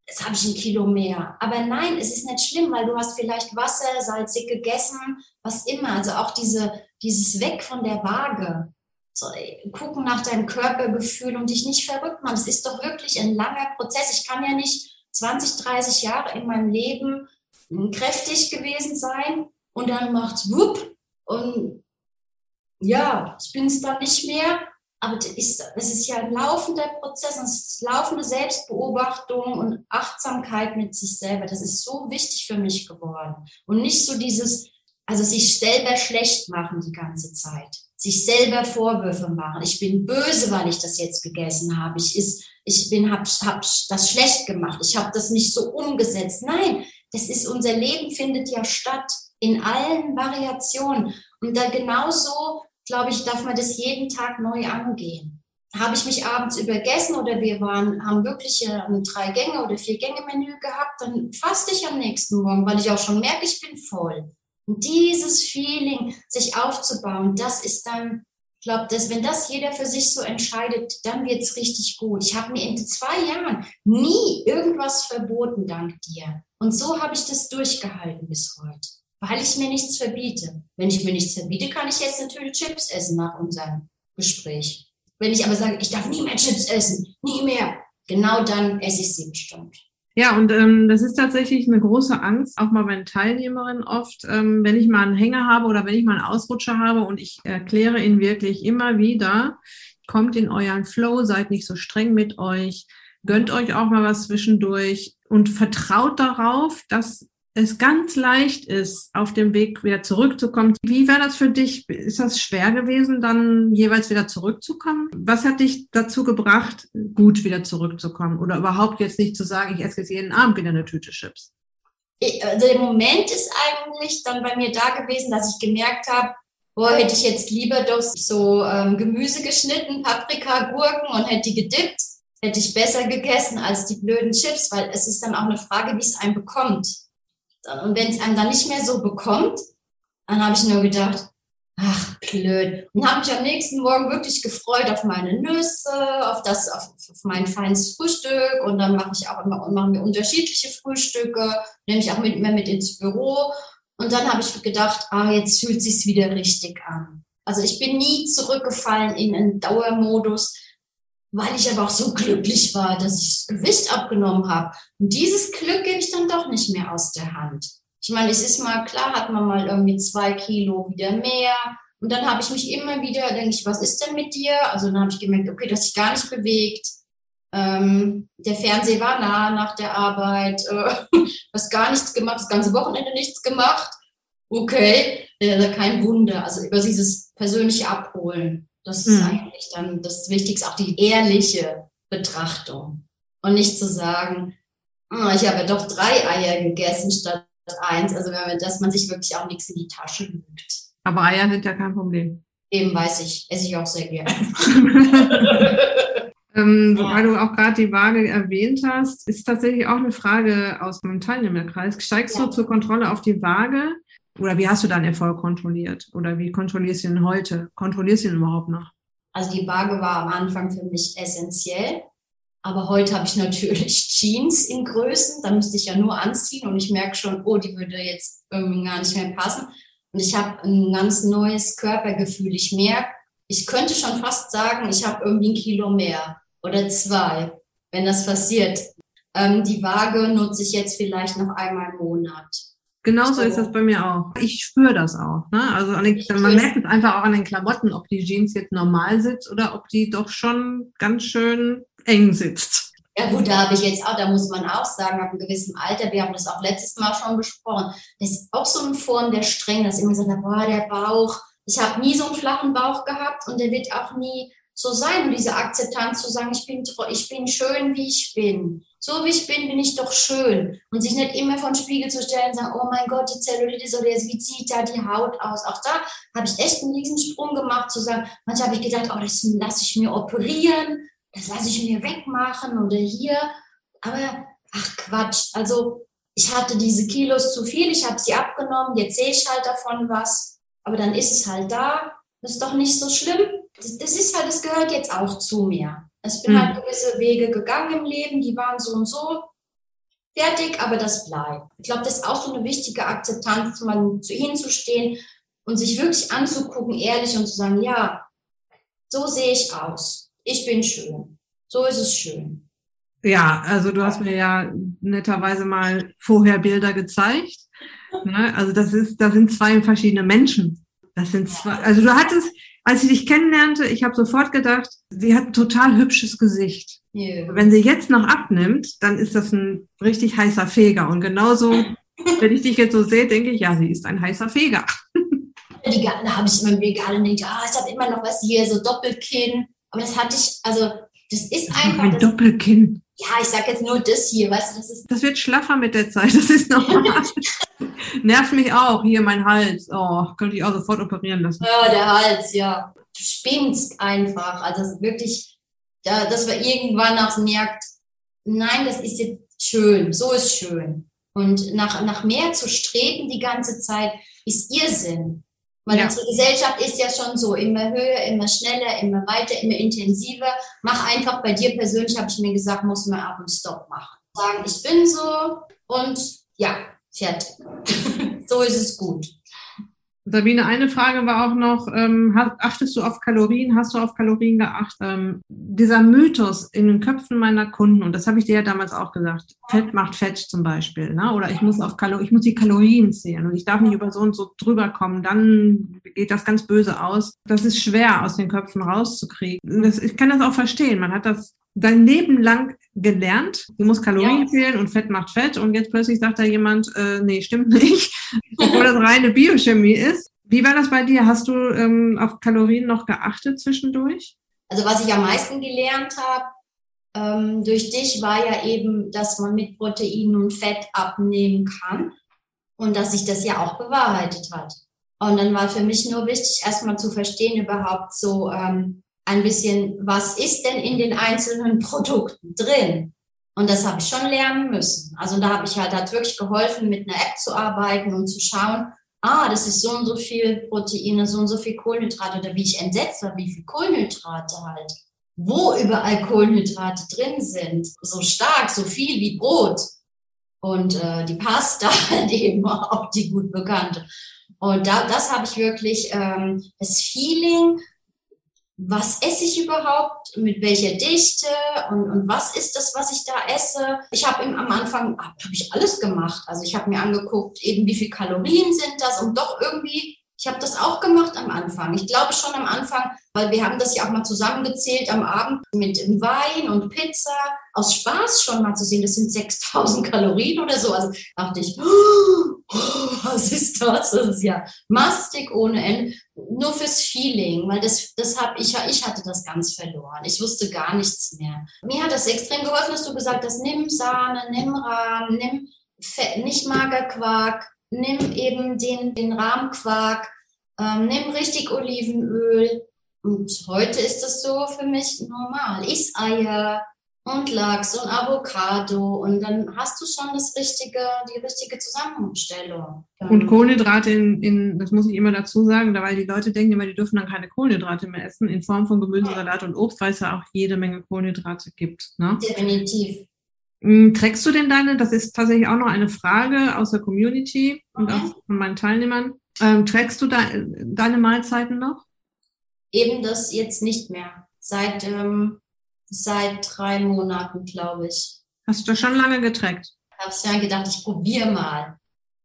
jetzt habe ich ein Kilo mehr. Aber nein, es ist nicht schlimm, weil du hast vielleicht Wasser, salzig gegessen, was immer. Also auch diese, dieses Weg von der Waage. So, gucken nach deinem Körpergefühl und dich nicht verrückt machen. Das ist doch wirklich ein langer Prozess. Ich kann ja nicht 20, 30 Jahre in meinem Leben kräftig gewesen sein und dann macht's wupp und ja, ich bin es dann nicht mehr. Aber ist, das ist ja ein laufender Prozess, es ist laufende Selbstbeobachtung und Achtsamkeit mit sich selber. Das ist so wichtig für mich geworden. Und nicht so dieses, also sich selber schlecht machen die ganze Zeit. Sich selber Vorwürfe machen. Ich bin böse, weil ich das jetzt gegessen habe. Ich, ist, ich bin, hab, hab das schlecht gemacht. Ich habe das nicht so umgesetzt. Nein, das ist, unser Leben findet ja statt in allen Variationen. Und da genauso, glaube ich, darf man das jeden Tag neu angehen. Habe ich mich abends übergessen oder wir waren, haben wirklich ein drei Gänge oder vier Gänge Menü gehabt, dann faste ich am nächsten Morgen, weil ich auch schon merke, ich bin voll. Und dieses Feeling, sich aufzubauen, das ist dann, ich glaube, dass wenn das jeder für sich so entscheidet, dann wird es richtig gut. Ich habe mir in zwei Jahren nie irgendwas verboten, dank dir. Und so habe ich das durchgehalten bis heute weil ich mir nichts verbiete. Wenn ich mir nichts verbiete, kann ich jetzt natürlich Chips essen nach unserem Gespräch. Wenn ich aber sage, ich darf nie mehr Chips essen, nie mehr, genau dann esse ich sie bestimmt. Ja, und ähm, das ist tatsächlich eine große Angst, auch mal bei den Teilnehmerinnen oft, ähm, wenn ich mal einen Hänger habe oder wenn ich mal einen Ausrutscher habe und ich erkläre Ihnen wirklich immer wieder, kommt in euren Flow, seid nicht so streng mit euch, gönnt euch auch mal was zwischendurch und vertraut darauf, dass es ganz leicht ist, auf dem Weg wieder zurückzukommen. Wie war das für dich? Ist das schwer gewesen, dann jeweils wieder zurückzukommen? Was hat dich dazu gebracht, gut wieder zurückzukommen? Oder überhaupt jetzt nicht zu sagen, ich esse jetzt jeden Abend wieder eine Tüte Chips? Also der Moment ist eigentlich dann bei mir da gewesen, dass ich gemerkt habe, boah, hätte ich jetzt lieber doch so ähm, Gemüse geschnitten, Paprika, Gurken und hätte die gedippt, hätte ich besser gegessen als die blöden Chips, weil es ist dann auch eine Frage, wie es einem bekommt. Und wenn es einem dann nicht mehr so bekommt, dann habe ich nur gedacht, ach blöd. Und habe mich am nächsten Morgen wirklich gefreut auf meine Nüsse, auf das, auf, auf mein feines Frühstück. Und dann mache ich auch immer, machen wir unterschiedliche Frühstücke, nehme ich auch mit, immer mit ins Büro. Und dann habe ich gedacht, ah, jetzt fühlt sich's wieder richtig an. Also ich bin nie zurückgefallen in einen Dauermodus, weil ich aber auch so glücklich war, dass ich das Gewicht abgenommen habe. Und dieses Glück gebe ich dann doch nicht mehr aus der Hand. Ich meine, es ist mal klar, hat man mal irgendwie zwei Kilo wieder mehr. Und dann habe ich mich immer wieder, denke ich, was ist denn mit dir? Also dann habe ich gemerkt, okay, dass sich gar nicht bewegt. Ähm, der Fernseher war nah nach der Arbeit, äh, hast gar nichts gemacht, das ganze Wochenende nichts gemacht. Okay, äh, kein Wunder. Also über dieses persönliche Abholen Das ist mhm. eigentlich dann das Wichtigste, auch die ehrliche Betrachtung. Und nicht zu sagen, oh, ich habe doch drei Eier gegessen statt eins. Also dass man sich wirklich auch nichts in die Tasche lügt. Aber Eier sind ja kein Problem. Eben weiß ich, esse ich auch sehr gerne. ähm, ja. Weil du auch gerade die Waage erwähnt hast, ist tatsächlich auch eine Frage aus meinem Teilnehmerkreis. Steigst ja. du zur Kontrolle auf die Waage? Oder wie hast du deinen Erfolg kontrolliert? Oder wie kontrollierst du ihn heute? Kontrollierst du ihn überhaupt noch? Also die Waage war am Anfang für mich essentiell. Aber heute habe ich natürlich Jeans in Größen. Da müsste ich ja nur anziehen und ich merke schon, oh, die würde jetzt irgendwie gar nicht mehr passen. Und ich habe ein ganz neues Körpergefühl. Ich merke, ich könnte schon fast sagen, ich habe irgendwie ein Kilo mehr oder zwei, wenn das passiert. Ähm, die Waage nutze ich jetzt vielleicht noch einmal im Monat. Genauso ist das bei mir auch. Ich spüre das auch. Ne? Also den, man merkt es einfach auch an den Klamotten, ob die Jeans jetzt normal sitzt oder ob die doch schon ganz schön eng sitzt. Ja gut, da habe ich jetzt auch, da muss man auch sagen, ab einem gewissen Alter, wir haben das auch letztes Mal schon besprochen, das ist auch so eine Form der Strenge, dass immer gesagt boah, der Bauch, ich habe nie so einen flachen Bauch gehabt und der wird auch nie so sein, diese Akzeptanz zu sagen, ich bin, ich bin schön, wie ich bin so wie ich bin, bin ich doch schön. Und sich nicht immer vor den Spiegel zu stellen und sagen, oh mein Gott, die Zellulitis oder jetzt, wie sieht da die Haut aus? Auch da habe ich echt einen Riesensprung gemacht, zu sagen, manchmal habe ich gedacht, oh, das lasse ich mir operieren, das lasse ich mir wegmachen oder hier. Aber, ach Quatsch, also ich hatte diese Kilos zu viel, ich habe sie abgenommen, jetzt sehe ich halt davon was, aber dann ist es halt da, das ist doch nicht so schlimm. Das, das ist halt, das gehört jetzt auch zu mir. Also ich bin mhm. halt gewisse Wege gegangen im Leben, die waren so und so fertig, aber das bleibt. Ich glaube, das ist auch so eine wichtige Akzeptanz, mal zu hinzustehen und sich wirklich anzugucken, ehrlich und zu sagen, ja, so sehe ich aus. Ich bin schön. So ist es schön. Ja, also du hast mir ja netterweise mal vorher Bilder gezeigt. Ne? Also das ist, da sind zwei verschiedene Menschen. Das sind zwei, also du hattest, als ich dich kennenlernte, ich habe sofort gedacht, sie hat ein total hübsches Gesicht. Yeah. Wenn sie jetzt noch abnimmt, dann ist das ein richtig heißer Feger. Und genauso, wenn ich dich jetzt so sehe, denke ich, ja, sie ist ein heißer Feger. Die, da habe ich immer mir gerade nicht, ah, ich habe immer noch was hier, so Doppelkinn. Aber das hatte ich, also das ist einfach. Ein das, Doppelkinn. Ja, ich sag jetzt nur das hier, weißt du, das ist. Das wird schlaffer mit der Zeit, das ist normal. Nervt mich auch, hier mein Hals. Oh, könnte ich auch sofort operieren lassen. Ja, der Hals, ja. Du spinnst einfach. Also wirklich, ja, dass wir irgendwann auch merkt, nein, das ist jetzt schön, so ist schön. Und nach, nach mehr zu streben die ganze Zeit ist Irrsinn. Weil ja. unsere Gesellschaft ist ja schon so, immer höher, immer schneller, immer weiter, immer intensiver. Mach einfach bei dir persönlich, habe ich mir gesagt, muss man ab und Stopp machen. Sagen, ich bin so und ja, fertig. so ist es gut. Sabine, eine Frage war auch noch, ähm, achtest du auf Kalorien? Hast du auf Kalorien geachtet? Ähm, dieser Mythos in den Köpfen meiner Kunden, und das habe ich dir ja damals auch gesagt, Fett macht Fett zum Beispiel, ne? oder ich muss auf Kalorien, ich muss die Kalorien zählen und ich darf nicht über so und so drüber kommen, dann geht das ganz böse aus. Das ist schwer aus den Köpfen rauszukriegen. Das, ich kann das auch verstehen. Man hat das dein Leben lang gelernt, du musst Kalorien ja. zählen und Fett macht Fett und jetzt plötzlich sagt da jemand, äh, nee, stimmt nicht, obwohl das reine Biochemie ist. Wie war das bei dir? Hast du ähm, auf Kalorien noch geachtet zwischendurch? Also was ich am meisten gelernt habe ähm, durch dich war ja eben, dass man mit Protein und Fett abnehmen kann und dass sich das ja auch bewahrheitet hat. Und dann war für mich nur wichtig, erstmal zu verstehen überhaupt so, ähm, ein bisschen, was ist denn in den einzelnen Produkten drin? Und das habe ich schon lernen müssen. Also da habe ich halt, hat wirklich geholfen, mit einer App zu arbeiten und zu schauen, ah, das ist so und so viel Proteine, so und so viel Kohlenhydrate oder wie ich entsetzt war, wie viel Kohlenhydrate halt. Wo überall Kohlenhydrate drin sind. So stark, so viel wie Brot. Und äh, die Pasta halt eben auch die gut bekannte. Und da, das habe ich wirklich, ähm, das Feeling was esse ich überhaupt, mit welcher Dichte und, und was ist das, was ich da esse. Ich habe am Anfang hab, hab ich alles gemacht. Also ich habe mir angeguckt, eben wie viel Kalorien sind das und doch irgendwie, ich habe das auch gemacht am Anfang. Ich glaube schon am Anfang, weil wir haben das ja auch mal zusammengezählt am Abend mit Wein und Pizza. Aus Spaß schon mal zu sehen, das sind 6000 Kalorien oder so. Also dachte ich, oh, was ist das? Das ist ja mastig ohne Ende. Nur fürs Feeling, weil das, das habe ich, ich hatte das ganz verloren. Ich wusste gar nichts mehr. Mir hat das extrem geholfen, dass du gesagt hast, nimm Sahne, nimm Rahmen, nimm Fett, nicht Magerquark, nimm eben den, den Rahmquark, ähm, nimm richtig Olivenöl. Und heute ist das so für mich normal. Iss Eier und Lachs und Avocado und dann hast du schon das richtige, die richtige Zusammenstellung. Und Kohlenhydrate in, in, das muss ich immer dazu sagen, weil die Leute denken immer, die dürfen dann keine Kohlenhydrate mehr essen, in Form von Gemüsesalat und Obst, weil es ja auch jede Menge Kohlenhydrate gibt. Ne? Definitiv. Hm, trägst du denn deine, das ist tatsächlich auch noch eine Frage aus der Community und Okay. auch von meinen Teilnehmern, ähm, trägst du da, deine Mahlzeiten noch? Eben das jetzt nicht mehr. Seit, ähm, seit drei Monaten, glaube ich. Hast du schon lange getrackt? habe ich ja gedacht, ich probiere mal.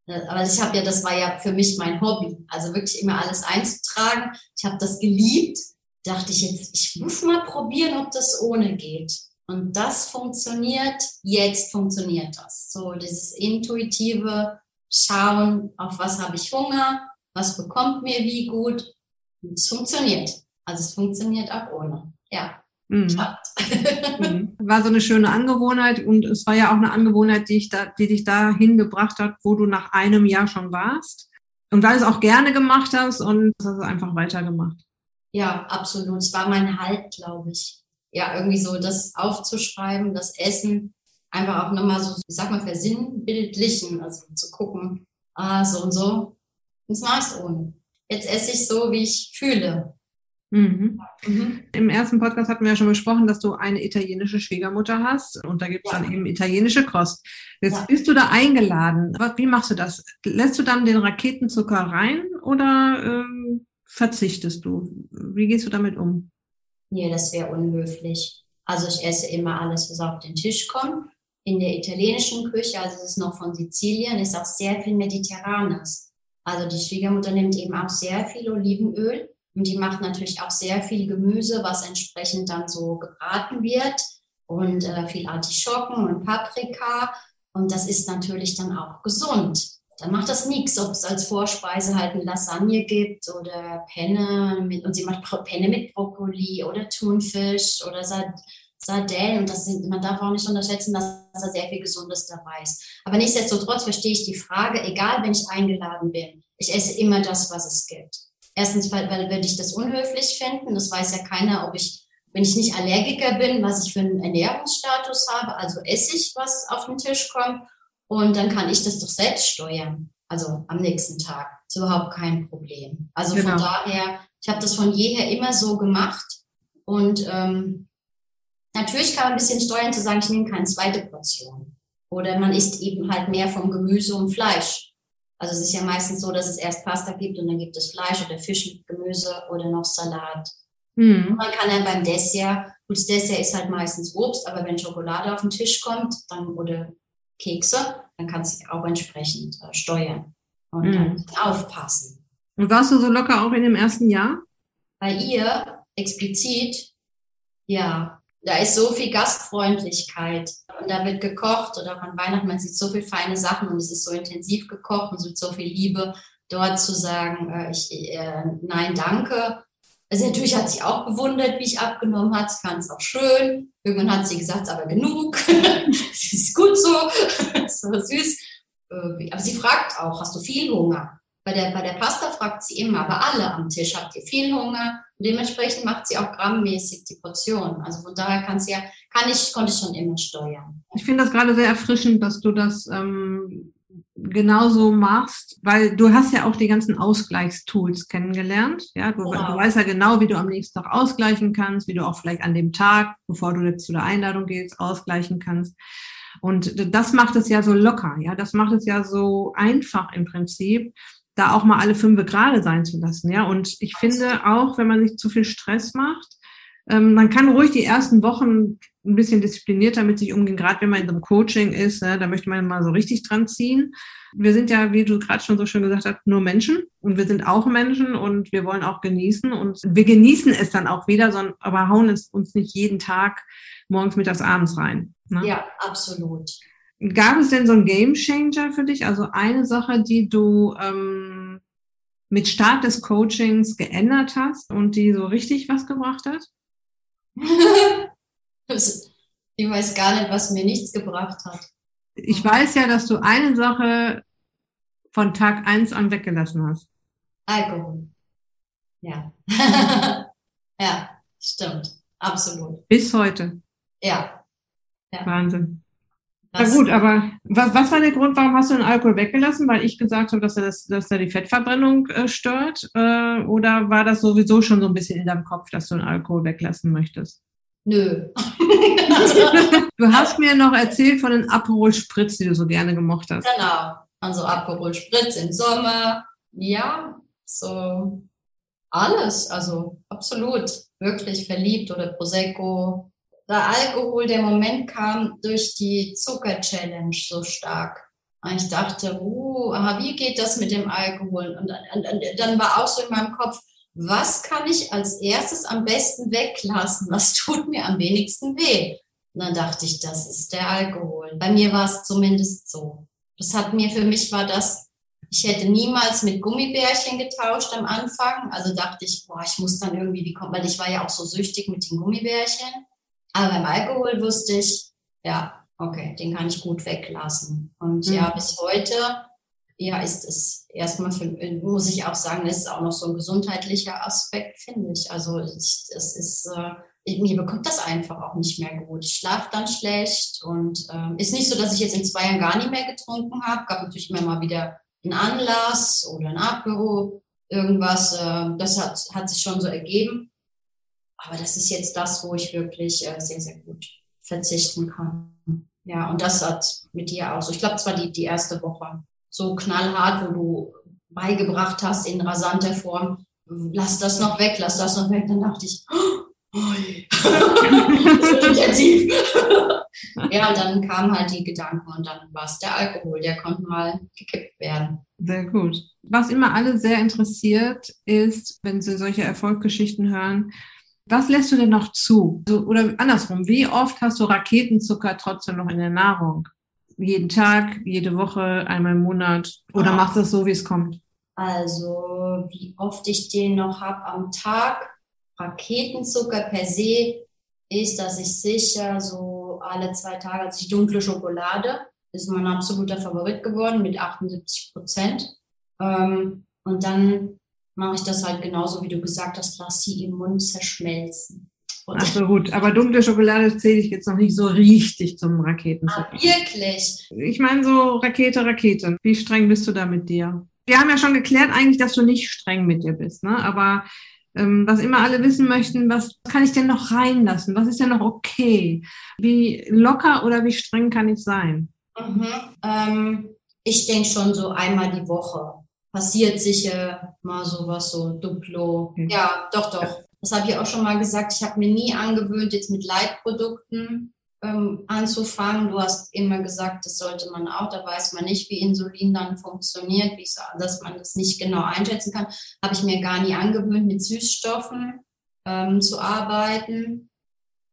Äh, Aber ich habe ja, das war ja für mich mein Hobby. Also wirklich immer alles einzutragen. Ich habe das geliebt. Dachte ich jetzt, ich muss mal probieren, ob das ohne geht. Und das funktioniert. Jetzt funktioniert das. So dieses intuitive Schauen, auf was habe ich Hunger, was bekommt mir wie gut. Und es funktioniert. Also es funktioniert auch ohne. Ja, Mhm. Mhm. War so eine schöne Angewohnheit und es war ja auch eine Angewohnheit, die, ich da, die dich dahin gebracht hat, wo du nach einem Jahr schon warst. Und weil du es auch gerne gemacht hast und das hast du einfach weitergemacht. Ja, absolut. Es war mein Halt, glaube ich. Ja, irgendwie so das aufzuschreiben, das Essen, einfach auch nochmal so, ich sag mal, versinnbildlichen, also zu gucken, ah, so und so. Das mache ich ohne. Jetzt esse ich so, wie ich fühle. Mhm. Mhm. Im ersten Podcast hatten wir ja schon besprochen, dass du eine italienische Schwiegermutter hast und da gibt es Ja. dann eben italienische Kost. Jetzt Ja. bist du da eingeladen. Aber wie machst du das? Lässt du dann den Raketenzucker rein oder ähm, verzichtest du? Wie gehst du damit um? Nee, das wäre unhöflich. Also ich esse immer alles, was auf den Tisch kommt. In der italienischen Küche, also es ist noch von Sizilien, ist auch sehr viel Mediterranes. Also die Schwiegermutter nimmt eben auch sehr viel Olivenöl und die macht natürlich auch sehr viel Gemüse, was entsprechend dann so gebraten wird und äh, viel Artischocken und Paprika. Und das ist natürlich dann auch gesund. Dann macht das nichts, ob es als Vorspeise halt eine Lasagne gibt oder Penne mit, und sie macht Penne mit Brokkoli oder Thunfisch oder Sard Sardellen. Und das sind, man darf auch nicht unterschätzen, dass da sehr viel Gesundes dabei ist. Aber nichtsdestotrotz verstehe ich die Frage, egal wenn ich eingeladen bin, ich esse immer das, was es gibt. Erstens, weil, weil würde ich das unhöflich finden. Das weiß ja keiner, ob ich, wenn ich nicht Allergiker bin, was ich für einen Ernährungsstatus habe. Also esse ich, was auf den Tisch kommt. Und dann kann ich das doch selbst steuern. Also am nächsten Tag. Ist überhaupt kein Problem. Also Genau. von daher, ich habe das von jeher immer so gemacht. Und ähm, natürlich kann man ein bisschen steuern, zu sagen, ich nehme keine zweite Portion. Oder man isst eben halt mehr vom Gemüse und Fleisch. Also es ist ja meistens so, dass es erst Pasta gibt und dann gibt es Fleisch oder Fisch mit Gemüse oder noch Salat. Mhm. Man kann dann beim Dessert, gut, das Dessert ist halt meistens Obst, aber wenn Schokolade auf den Tisch kommt, dann oder Kekse, dann kannst du auch entsprechend äh, steuern und Mhm. dann aufpassen. Und warst du so locker auch in dem ersten Jahr? Bei ihr explizit, ja, da ist so viel Gastfreundlichkeit und da wird gekocht oder auch an Weihnachten, man sieht so viele feine Sachen und es ist so intensiv gekocht und es wird so viel Liebe, dort zu sagen, äh, ich, äh, nein, danke. Also natürlich hat sie auch bewundert, wie ich abgenommen hat. Sie fand es auch schön. Irgendwann hat sie gesagt, aber genug. Es ist gut so. War süß. Aber sie fragt auch, hast du viel Hunger? Bei der, bei der Pasta fragt sie immer, aber alle am Tisch, habt ihr viel Hunger? Und dementsprechend macht sie auch grammmäßig die Portion. Also von daher kann sie ja, kann ich, konnte ich schon immer steuern. Ich finde das gerade sehr erfrischend, dass du das ähm, genauso machst, weil du hast ja auch die ganzen Ausgleichstools kennengelernt. Ja, du, Genau. du weißt ja genau, wie du am nächsten Tag ausgleichen kannst, wie du auch vielleicht an dem Tag, bevor du jetzt zu der Einladung gehst, ausgleichen kannst. Und das macht es ja so locker, ja, das macht es ja so einfach im Prinzip, da auch mal alle fünf gerade sein zu lassen, ja. Und ich finde auch, wenn man sich zu viel Stress macht, ähm, man kann ruhig die ersten Wochen ein bisschen disziplinierter mit sich umgehen, gerade wenn man in so einem Coaching ist, ne, da möchte man mal so richtig dran ziehen. Wir sind ja, wie du gerade schon so schön gesagt hast, nur Menschen und wir sind auch Menschen und wir wollen auch genießen und wir genießen es dann auch wieder, sondern aber hauen es uns nicht jeden Tag morgens, mittags, abends rein. Ne? Ja, absolut. Gab es denn so einen Game Changer für dich? Also eine Sache, die du ähm, mit Start des Coachings geändert hast und die so richtig was gebracht hat? ich weiß gar nicht, was mir nichts gebracht hat. Ich weiß ja, dass du eine Sache von Tag eins an weggelassen hast. Alkohol. Ja. ja, stimmt. Absolut. Bis heute. Ja. ja. Wahnsinn. Na gut, aber was, was war der Grund, warum hast du den Alkohol weggelassen? Weil ich gesagt habe, dass er, das, dass er die Fettverbrennung äh, stört? Äh, oder war das sowieso schon so ein bisschen in deinem Kopf, dass du den Alkohol weglassen möchtest? Nö. du hast mir noch erzählt von den Aperol Spritz, die du so gerne gemocht hast. Genau. Also Aperol Spritz im Sommer. Ja, so alles. Also absolut. Wirklich verliebt oder Prosecco der Alkohol, der Moment kam durch die Zucker-Challenge so stark. Und ich dachte, uh, aber wie geht das mit dem Alkohol? Und, und, und, dann war auch so in meinem Kopf, was kann ich als erstes am besten weglassen? Was tut mir am wenigsten weh? Und dann dachte ich, das ist der Alkohol. Bei mir war es zumindest so. Das hat mir, für mich war das, ich hätte niemals mit Gummibärchen getauscht am Anfang. Also dachte ich, boah, ich muss dann irgendwie, wie kommt, weil ich war ja auch so süchtig mit den Gummibärchen. Aber beim Alkohol wusste ich, ja, okay, den kann ich gut weglassen. Und mhm. ja, bis heute, ja, ist es erstmal, für, muss ich auch sagen, ist auch noch so ein gesundheitlicher Aspekt, finde ich. Also es ist, äh, mir bekommt das einfach auch nicht mehr gut. Ich schlafe dann schlecht und ähm, ist nicht so, dass ich jetzt in zwei Jahren gar nicht mehr getrunken habe. Gab natürlich immer mal wieder einen Anlass oder ein Apero, irgendwas. Äh, das hat, hat sich schon so ergeben. Aber das ist jetzt das, wo ich wirklich äh, sehr, sehr gut verzichten kann. Ja, und das hat mit dir auch so. Ich glaube, es war die, die erste Woche so knallhart, wo du beigebracht hast in rasanter Form, lass das noch weg, lass das noch weg. Dann dachte ich, oh, wird intensiv. ja, und dann kamen halt die Gedanken und dann war es der Alkohol, der konnte mal gekippt werden. Sehr gut. Was immer alle sehr interessiert, ist, wenn sie solche Erfolgsgeschichten hören, was lässt du denn noch zu? Also, oder andersrum, wie oft hast du Raketenzucker trotzdem noch in der Nahrung? Jeden Tag, jede Woche, einmal im Monat? Oder machst du das so, wie es kommt? Also, wie oft ich den noch habe am Tag? Raketenzucker per se ist, dass ich sicher so alle zwei Tage, also die dunkle Schokolade ist mein absoluter Favorit geworden mit 78 Prozent. Ähm, und dann mache ich das halt genauso, wie du gesagt hast, lass sie im Mund zerschmelzen. Ach so, gut. Aber dunkle Schokolade zähle ich jetzt noch nicht so richtig zum Raketenzucker. Ah, wirklich? Ich meine so Rakete, Rakete. Wie streng bist du da mit dir? Wir haben ja schon geklärt eigentlich, dass du nicht streng mit dir bist, ne? Aber ähm, was immer alle wissen möchten, was kann ich denn noch reinlassen? Was ist denn noch okay? Wie locker oder wie streng kann ich sein? Mhm. Ähm, ich denke schon so einmal die Woche passiert sicher mal sowas, so Duplo. Mhm. Ja, doch, doch. Das habe ich auch schon mal gesagt. Ich habe mir nie angewöhnt, jetzt mit Leitprodukten ähm, anzufangen. Du hast immer gesagt, das sollte man auch. Da weiß man nicht, wie Insulin dann funktioniert, wie so, dass man das nicht genau einschätzen kann. Habe ich mir gar nie angewöhnt, mit Süßstoffen ähm, zu arbeiten.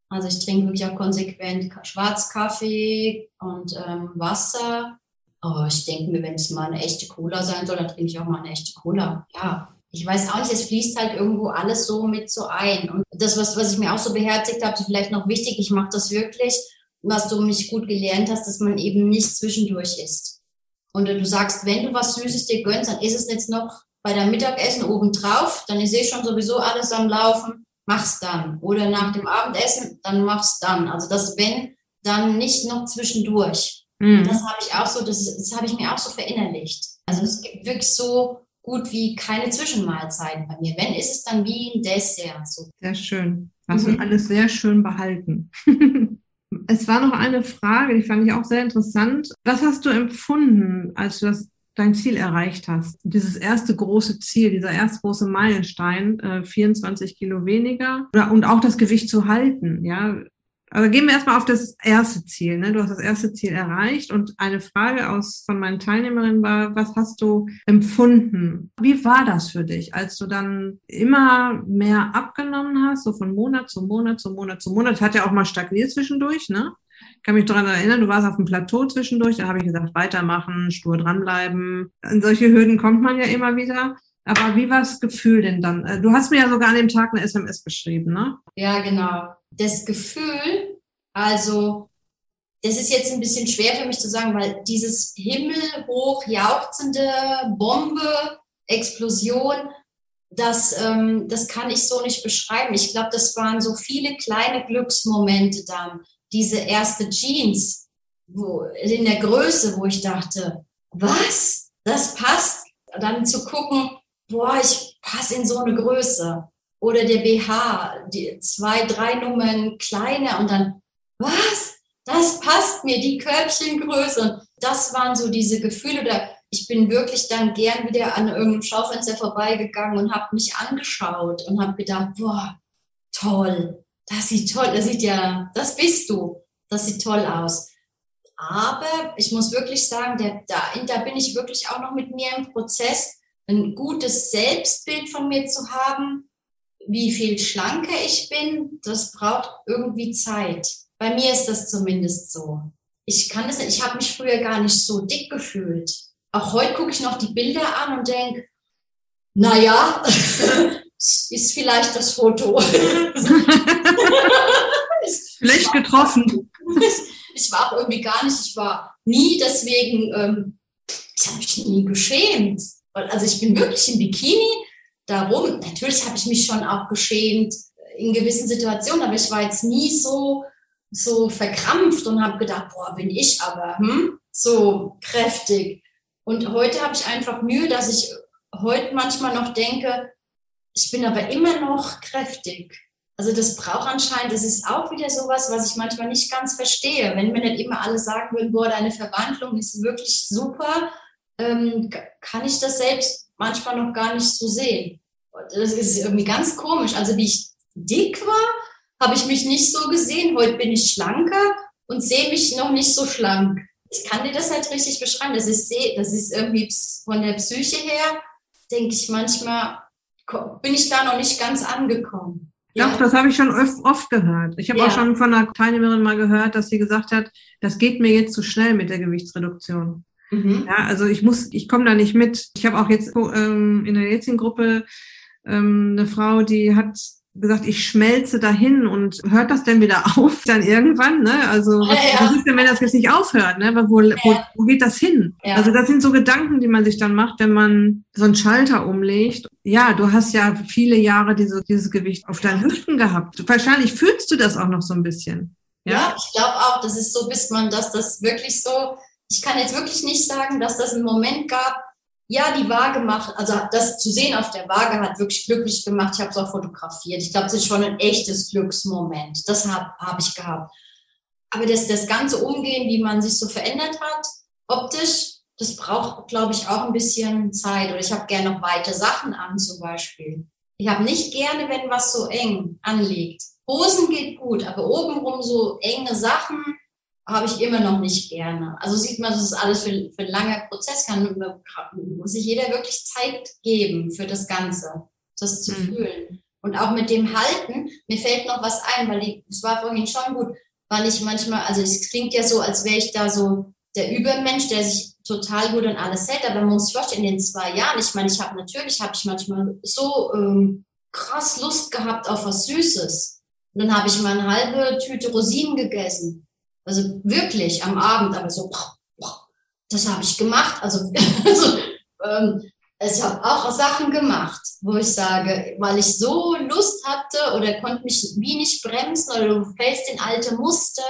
Also ich trinke wirklich auch konsequent Schwarzkaffee und ähm, Wasser Oh, ich denke mir, wenn es mal eine echte Cola sein soll, dann trinke ich auch mal eine echte Cola. Ja, ich weiß auch nicht, es fließt halt irgendwo alles so mit so ein. Und das, was, was ich mir auch so beherzigt habe, ist vielleicht noch wichtig, ich mache das wirklich, was du mich gut gelernt hast, dass man eben nicht zwischendurch isst. Und du sagst, wenn du was Süßes dir gönnst, dann ist es jetzt noch bei deinem Mittagessen oben drauf, dann ist eh schon sowieso alles am Laufen, mach's dann. Oder nach dem Abendessen, dann mach's dann. Also das wenn, dann nicht noch zwischendurch. Mhm. Das habe ich auch so, das, das habe ich mir auch so verinnerlicht. Also es gibt wirklich so gut wie keine Zwischenmahlzeiten bei mir. Wenn, ist es dann wie ein Dessert. So. Sehr schön. Hast mhm. du alles sehr schön behalten. es war noch eine Frage, die fand ich auch sehr interessant. Was hast du empfunden, als du das, dein Ziel erreicht hast? Dieses erste große Ziel, dieser erste große Meilenstein, äh, 24 Kilo weniger oder, und auch das Gewicht zu halten. Ja, Also gehen wir erstmal auf das erste Ziel. Ne? Du hast das erste Ziel erreicht und eine Frage aus von meinen Teilnehmerinnen war, was hast du empfunden? Wie war das für dich, als du dann immer mehr abgenommen hast, so von Monat zu Monat zu Monat zu Monat? Hat ja auch mal stagniert zwischendurch, ne? Ich kann mich daran erinnern, du warst auf dem Plateau zwischendurch, da habe ich gesagt, weitermachen, stur dranbleiben. An solche Hürden kommt man ja immer wieder. Aber wie war das Gefühl denn dann? Äh, du hast mir ja sogar an dem Tag eine SMS geschrieben, ne? Ja, genau. Das Gefühl, also, das ist jetzt ein bisschen schwer für mich zu sagen, weil dieses himmelhoch jauchzende Bombe, Explosion, das, ähm, das kann ich so nicht beschreiben. Ich glaube, das waren so viele kleine Glücksmomente dann. Diese erste Jeans wo, in der Größe, wo ich dachte, was? Das passt? Dann zu gucken, boah, ich passe in so eine Größe. Oder der BH, die zwei, drei Nummern kleiner und dann, was? Das passt mir, die Körbchengröße. Und das waren so diese Gefühle. Oder ich bin wirklich dann gern wieder an irgendeinem Schaufenster vorbeigegangen und habe mich angeschaut und habe gedacht, boah, toll, das sieht toll, das sieht ja, das bist du, das sieht toll aus. Aber ich muss wirklich sagen, der, da, da bin ich wirklich auch noch mit mir im Prozess, ein gutes Selbstbild von mir zu haben, wie viel schlanker ich bin, das braucht irgendwie Zeit. Bei mir ist das zumindest so. Ich kann es, ich habe mich früher gar nicht so dick gefühlt. Auch heute gucke ich noch die Bilder an und denke, naja, ist vielleicht das Foto. Schlecht getroffen. Ich war auch irgendwie gar nicht, ich war nie deswegen, ähm, ich habe mich nie geschämt. Also ich bin wirklich im Bikini darum. Natürlich habe ich mich schon auch geschämt in gewissen Situationen, aber ich war jetzt nie so, so verkrampft und habe gedacht, boah, bin ich aber hm, so kräftig. Und heute habe ich einfach Mühe, dass ich heute manchmal noch denke, ich bin aber immer noch kräftig. Also das braucht anscheinend, das ist auch wieder sowas, was ich manchmal nicht ganz verstehe. Wenn mir nicht immer alle sagen würden, boah, deine Verwandlung ist wirklich super, ähm, kann ich das selbst manchmal noch gar nicht so sehen. Das ist irgendwie ganz komisch. Also wie ich dick war, habe ich mich nicht so gesehen. Heute bin ich schlanker und sehe mich noch nicht so schlank. Ich kann dir das halt richtig beschreiben. Das ist, das ist irgendwie von der Psyche her, denke ich manchmal, bin ich da noch nicht ganz angekommen. Doch, ja. das habe ich schon oft, gehört. Ich habe ja. auch schon von einer Teilnehmerin mal gehört, dass sie gesagt hat, das geht mir jetzt zu schnell mit der Gewichtsreduktion. Mhm. Ja, also ich muss, ich komme da nicht mit. Ich habe auch jetzt ähm, in der jetzigen Gruppe ähm, eine Frau, die hat gesagt, ich schmelze dahin und hört das denn wieder auf dann irgendwann? Ne? Also was, ja, ja. was ist denn, wenn das jetzt nicht aufhört? Ne? Wo, ja. wo, wo geht das hin? Also das sind so Gedanken, die man sich dann macht, wenn man so einen Schalter umlegt. Ja, du hast ja viele Jahre diese, dieses Gewicht auf deinen Hüften gehabt. Wahrscheinlich fühlst du das auch noch so ein bisschen. Ja, ich glaube auch, das ist so, bis man das, das wirklich so ich kann jetzt wirklich nicht sagen, dass das einen Moment gab, ja, die Waage macht, also das zu sehen auf der Waage hat wirklich glücklich gemacht. Ich habe es auch fotografiert. Ich glaube, das ist schon ein echtes Glücksmoment. Das habe hab ich gehabt. Aber das, das ganze Umgehen, wie man sich so verändert hat, optisch, das braucht, glaube ich, auch ein bisschen Zeit. Oder ich habe gerne noch weite Sachen an, zum Beispiel. Ich habe nicht gerne, wenn was so eng anliegt. Hosen geht gut, aber obenrum so enge Sachen, habe ich immer noch nicht gerne. Also sieht man, das ist alles für, für ein langer Prozess, kann muss sich jeder wirklich Zeit geben für das Ganze, das zu mhm. fühlen. Und auch mit dem Halten, mir fällt noch was ein, weil es war vorhin schon gut, weil ich manchmal, also es klingt ja so, als wäre ich da so der Übermensch, der sich total gut an alles hält, aber man muss sich vorstellen, in den zwei Jahren, ich meine, ich habe natürlich, habe ich manchmal so ähm, krass Lust gehabt auf was Süßes. Und dann habe ich mal eine halbe Tüte Rosinen gegessen. Also wirklich am Abend, aber so, das habe ich gemacht. Also, also ähm, ich habe auch Sachen gemacht, wo ich sage, weil ich so Lust hatte oder konnte mich wie nicht bremsen oder du fällst in alte Muster.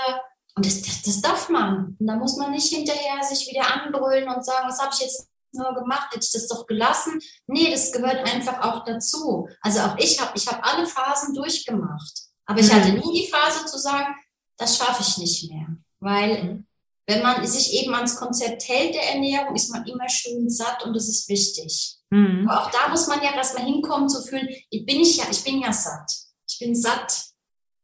Und das, das, das darf man. Und da muss man nicht hinterher sich wieder anbrüllen und sagen, was habe ich jetzt nur gemacht? Hätte ich das doch gelassen? Nee, das gehört einfach auch dazu. Also auch ich habe ich hab alle Phasen durchgemacht. Aber ich hatte mhm. nie die Phase zu sagen, das schaffe ich nicht mehr. Weil mhm. wenn man sich eben ans Konzept hält der Ernährung, ist man immer schön satt und das ist wichtig. Mhm. Aber auch da muss man ja erstmal hinkommen zu fühlen, ich bin, ich, ja, ich bin ja satt. Ich bin satt.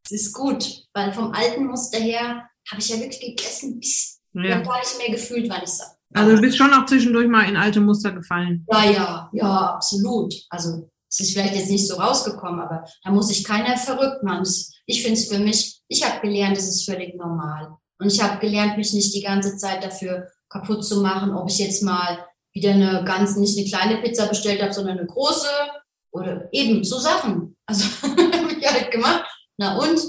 es ist gut, weil vom alten Muster her habe ich ja wirklich gegessen, bis ja. ich habe gar nicht mehr gefühlt, wann ich sage. Also du bist schon auch zwischendurch mal in alte Muster gefallen. Ja, ja, ja, absolut. Also es ist vielleicht jetzt nicht so rausgekommen, aber da muss sich keiner verrückt machen. Ich finde es für mich, ich habe gelernt, es ist völlig normal. Und ich habe gelernt, mich nicht die ganze Zeit dafür kaputt zu machen, ob ich jetzt mal wieder eine ganz, nicht eine kleine Pizza bestellt habe, sondern eine große oder eben so Sachen. Also habe ich halt gemacht. Na und?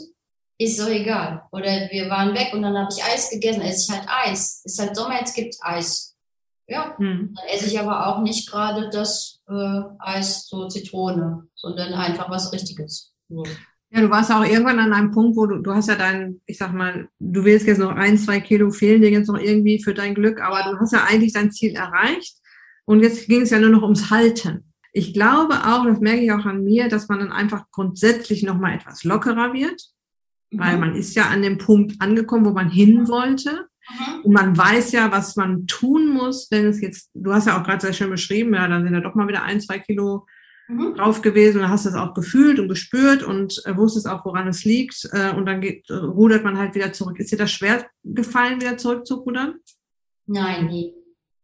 Ist doch egal. Oder wir waren weg und dann habe ich Eis gegessen, esse ich halt Eis. Ist halt Sommer, jetzt gibt's Eis. Ja, hm. dann esse ich aber auch nicht gerade das äh, Eis so Zitrone, sondern einfach was Richtiges. So. Ja, du warst auch irgendwann an einem Punkt, wo du, du hast ja dein, ich sag mal, du willst jetzt noch ein, zwei Kilo fehlen dir jetzt noch irgendwie für dein Glück, aber du hast ja eigentlich dein Ziel erreicht und jetzt ging es ja nur noch ums Halten. Ich glaube auch, das merke ich auch an mir, dass man dann einfach grundsätzlich nochmal etwas lockerer wird, mhm. weil man ist ja an dem Punkt angekommen, wo man hin wollte. Mhm. Und man weiß ja, was man tun muss, wenn es jetzt, du hast ja auch gerade sehr schön beschrieben, ja, dann sind da doch mal wieder ein, zwei Kilo mhm. drauf gewesen und hast das auch gefühlt und gespürt und äh, wusstest auch, woran es liegt. Äh, und dann geht, äh, rudert man halt wieder zurück. Ist dir das schwer gefallen, wieder zurück zu rudern? Nein, nie.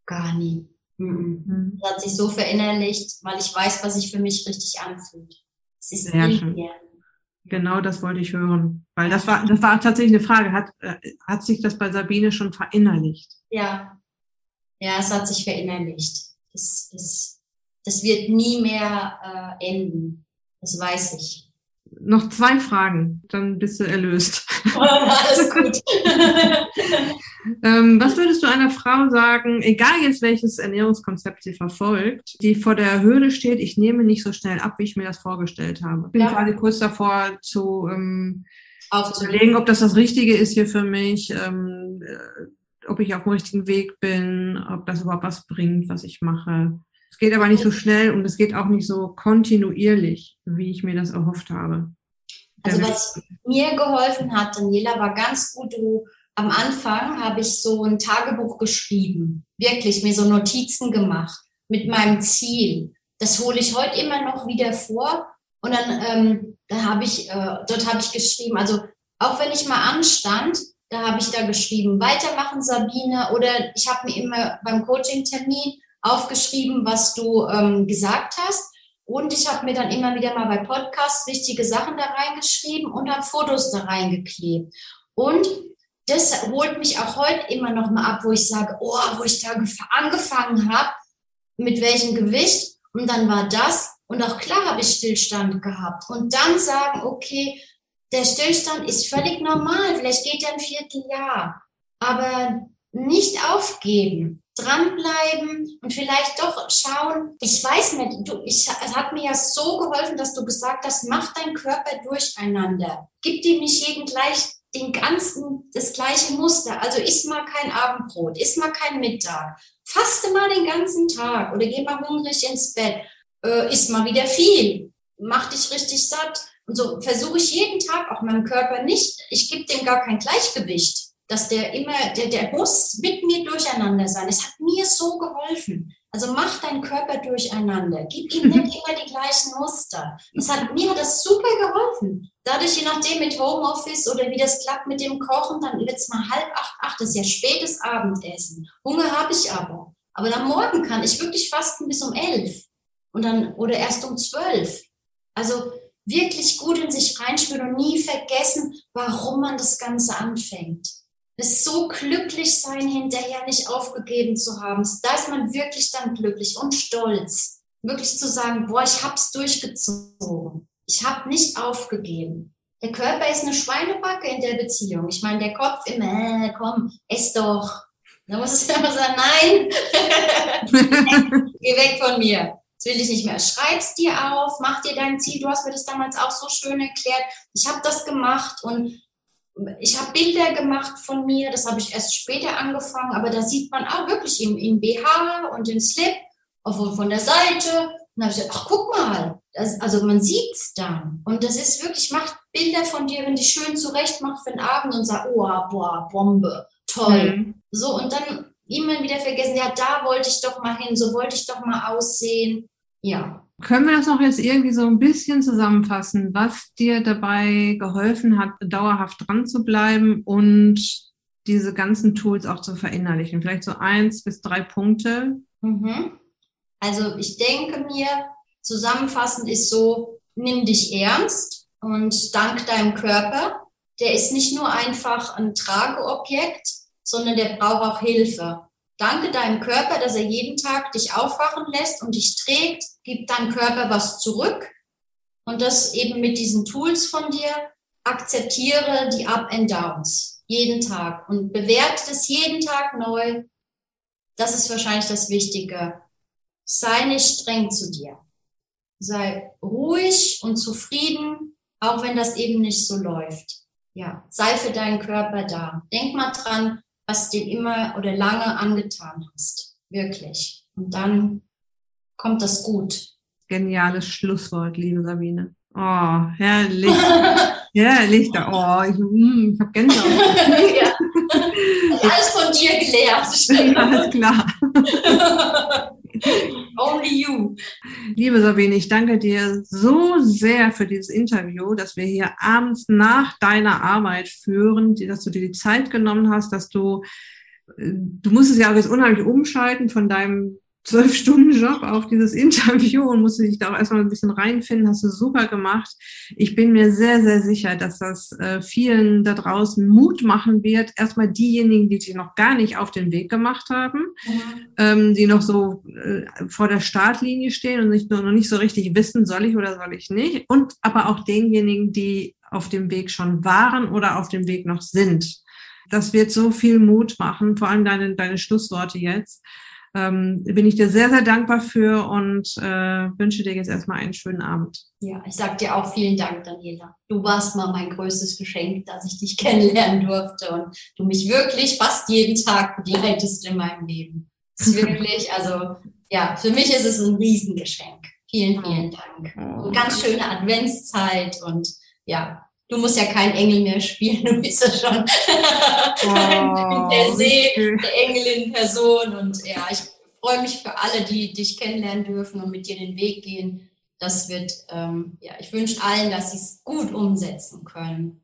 Gar nie. Mhm. Das hat sich so verinnerlicht, weil ich weiß, was sich für mich richtig anfühlt. Es ist Sehr schön. Mehr. Genau das wollte ich hören. Weil das war, das war tatsächlich eine Frage. Hat, äh, hat sich das bei Sabine schon verinnerlicht? Ja. Ja, es hat sich verinnerlicht. Das, das, das wird nie mehr äh, enden. Das weiß ich. Noch zwei Fragen, dann bist du erlöst. Oh, alles gut. ähm, was würdest du einer Frau sagen, egal jetzt welches Ernährungskonzept sie verfolgt, die vor der Hürde steht, ich nehme nicht so schnell ab, wie ich mir das vorgestellt habe? Ich bin ja. quasi kurz davor zu ähm, überlegen, ob das das Richtige ist hier für mich, ähm, äh, ob ich auf dem richtigen Weg bin, ob das überhaupt was bringt, was ich mache. Es geht aber nicht so schnell und es geht auch nicht so kontinuierlich, wie ich mir das erhofft habe. Also was mir geholfen hat, Daniela, war ganz gut, du am Anfang habe ich so ein Tagebuch geschrieben, wirklich mir so Notizen gemacht mit meinem Ziel. Das hole ich heute immer noch wieder vor und dann, ähm, dann habe ich, äh, dort habe ich geschrieben, also auch wenn ich mal anstand, da habe ich da geschrieben, weitermachen Sabine oder ich habe mir immer beim Coaching-Termin aufgeschrieben, was du ähm, gesagt hast. Und ich habe mir dann immer wieder mal bei Podcasts wichtige Sachen da reingeschrieben und habe Fotos da reingeklebt. Und das holt mich auch heute immer noch mal ab, wo ich sage, oh, wo ich da angefangen habe, mit welchem Gewicht. Und dann war das. Und auch klar habe ich Stillstand gehabt. Und dann sagen, okay, der Stillstand ist völlig normal. Vielleicht geht er ein Vierteljahr. Aber nicht aufgeben dranbleiben und vielleicht doch schauen. Ich weiß nicht, du, ich, es hat mir ja so geholfen, dass du gesagt hast, mach dein Körper durcheinander. Gib dem nicht jeden gleich den ganzen, das gleiche Muster. Also isst mal kein Abendbrot, isst mal kein Mittag. Faste mal den ganzen Tag oder geh mal hungrig ins Bett. Äh, isst mal wieder viel. Mach dich richtig satt. Und so versuche ich jeden Tag auch meinem Körper nicht, ich gebe dem gar kein Gleichgewicht dass der immer, der, der muss mit mir durcheinander sein. Es hat mir so geholfen. Also mach deinen Körper durcheinander. Gib ihm nicht immer die gleichen Muster. Das hat, mir hat das super geholfen. Dadurch, je nachdem mit Homeoffice oder wie das klappt mit dem Kochen, dann wird es mal halb acht, acht, das ist ja spätes Abendessen. Hunger habe ich aber. Aber dann morgen kann ich wirklich fasten bis um elf. Und dann, oder erst um zwölf. Also wirklich gut in sich reinspüren und nie vergessen, warum man das Ganze anfängt das so glücklich sein, hinterher nicht aufgegeben zu haben. Da ist man wirklich dann glücklich und stolz. Wirklich zu sagen, boah, ich hab's durchgezogen. Ich habe nicht aufgegeben. Der Körper ist eine Schweinebacke in der Beziehung. Ich meine, der Kopf immer, äh, komm, ess doch. Da muss es immer sagen, nein, geh weg von mir. Das will ich nicht mehr. Schreib's dir auf, mach dir dein Ziel. Du hast mir das damals auch so schön erklärt. Ich habe das gemacht und ich habe Bilder gemacht von mir, das habe ich erst später angefangen, aber da sieht man auch wirklich im, im BH und den Slip, obwohl von der Seite. Und habe ich gesagt, ach guck mal, das, also man sieht es dann. Und das ist wirklich, macht Bilder von dir, wenn die schön zurecht macht für den Abend und sagt, oh, boah, Bombe, toll. Mhm. So, und dann immer wieder vergessen, ja, da wollte ich doch mal hin, so wollte ich doch mal aussehen. Ja. Können wir das noch jetzt irgendwie so ein bisschen zusammenfassen, was dir dabei geholfen hat, dauerhaft dran zu bleiben und diese ganzen Tools auch zu verinnerlichen? Vielleicht so eins bis drei Punkte. Mhm. Also ich denke mir, zusammenfassend ist so, nimm dich ernst und dank deinem Körper. Der ist nicht nur einfach ein Trageobjekt, sondern der braucht auch Hilfe. Danke deinem Körper, dass er jeden Tag dich aufwachen lässt und dich trägt. Gib deinem Körper was zurück. Und das eben mit diesen Tools von dir. Akzeptiere die Up and Downs jeden Tag und bewerte es jeden Tag neu. Das ist wahrscheinlich das Wichtige. Sei nicht streng zu dir. Sei ruhig und zufrieden, auch wenn das eben nicht so läuft. Ja, sei für deinen Körper da. Denk mal dran, was du immer oder lange angetan hast. Wirklich. Und dann kommt das gut. Geniales Schlusswort, liebe Sabine. Oh, herrlich. herrlich. Oh, ich, mm, ich habe Gänsehaut. ja. Alles von dir gelernt. Alles klar. Only you. Liebe Sabine, ich danke dir so sehr für dieses Interview, dass wir hier abends nach deiner Arbeit führen, dass du dir die Zeit genommen hast, dass du, äh, du musst es ja auch jetzt unheimlich umschalten von deinem zwölf Stunden Job auf dieses Interview und musste dich da auch erstmal ein bisschen reinfinden, hast du super gemacht. Ich bin mir sehr, sehr sicher, dass das äh, vielen da draußen Mut machen wird. Erstmal diejenigen, die sich noch gar nicht auf den Weg gemacht haben, mhm. ähm, die noch so äh, vor der Startlinie stehen und nicht, noch nicht so richtig wissen, soll ich oder soll ich nicht. Und aber auch denjenigen, die auf dem Weg schon waren oder auf dem Weg noch sind. Das wird so viel Mut machen, vor allem deine, deine Schlussworte jetzt ähm, bin ich dir sehr, sehr dankbar für und äh, wünsche dir jetzt erstmal einen schönen Abend. Ja, ich sag dir auch vielen Dank, Daniela. Du warst mal mein größtes Geschenk, dass ich dich kennenlernen durfte und du mich wirklich fast jeden Tag begleitest in meinem Leben. Das ist wirklich, also ja, für mich ist es ein Riesengeschenk. Vielen, vielen Dank. Und ganz schöne Adventszeit und ja, du musst ja kein Engel mehr spielen, du bist ja schon oh, der See, der Engel in Person. Und ja, ich freue mich für alle, die dich kennenlernen dürfen und mit dir den Weg gehen. Das wird, ähm, ja, ich wünsche allen, dass sie es gut umsetzen können.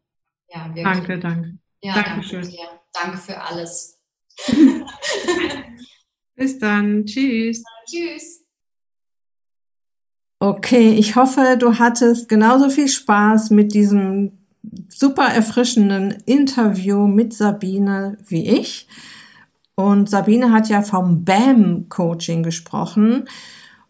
Ja, wirklich. Danke, danke. Ja, Dankeschön. danke dir. Danke für alles. Bis dann. Tschüss. Tschüss. Okay, ich hoffe, du hattest genauso viel Spaß mit diesem super erfrischenden Interview mit Sabine wie ich. Und Sabine hat ja vom BAM-Coaching gesprochen.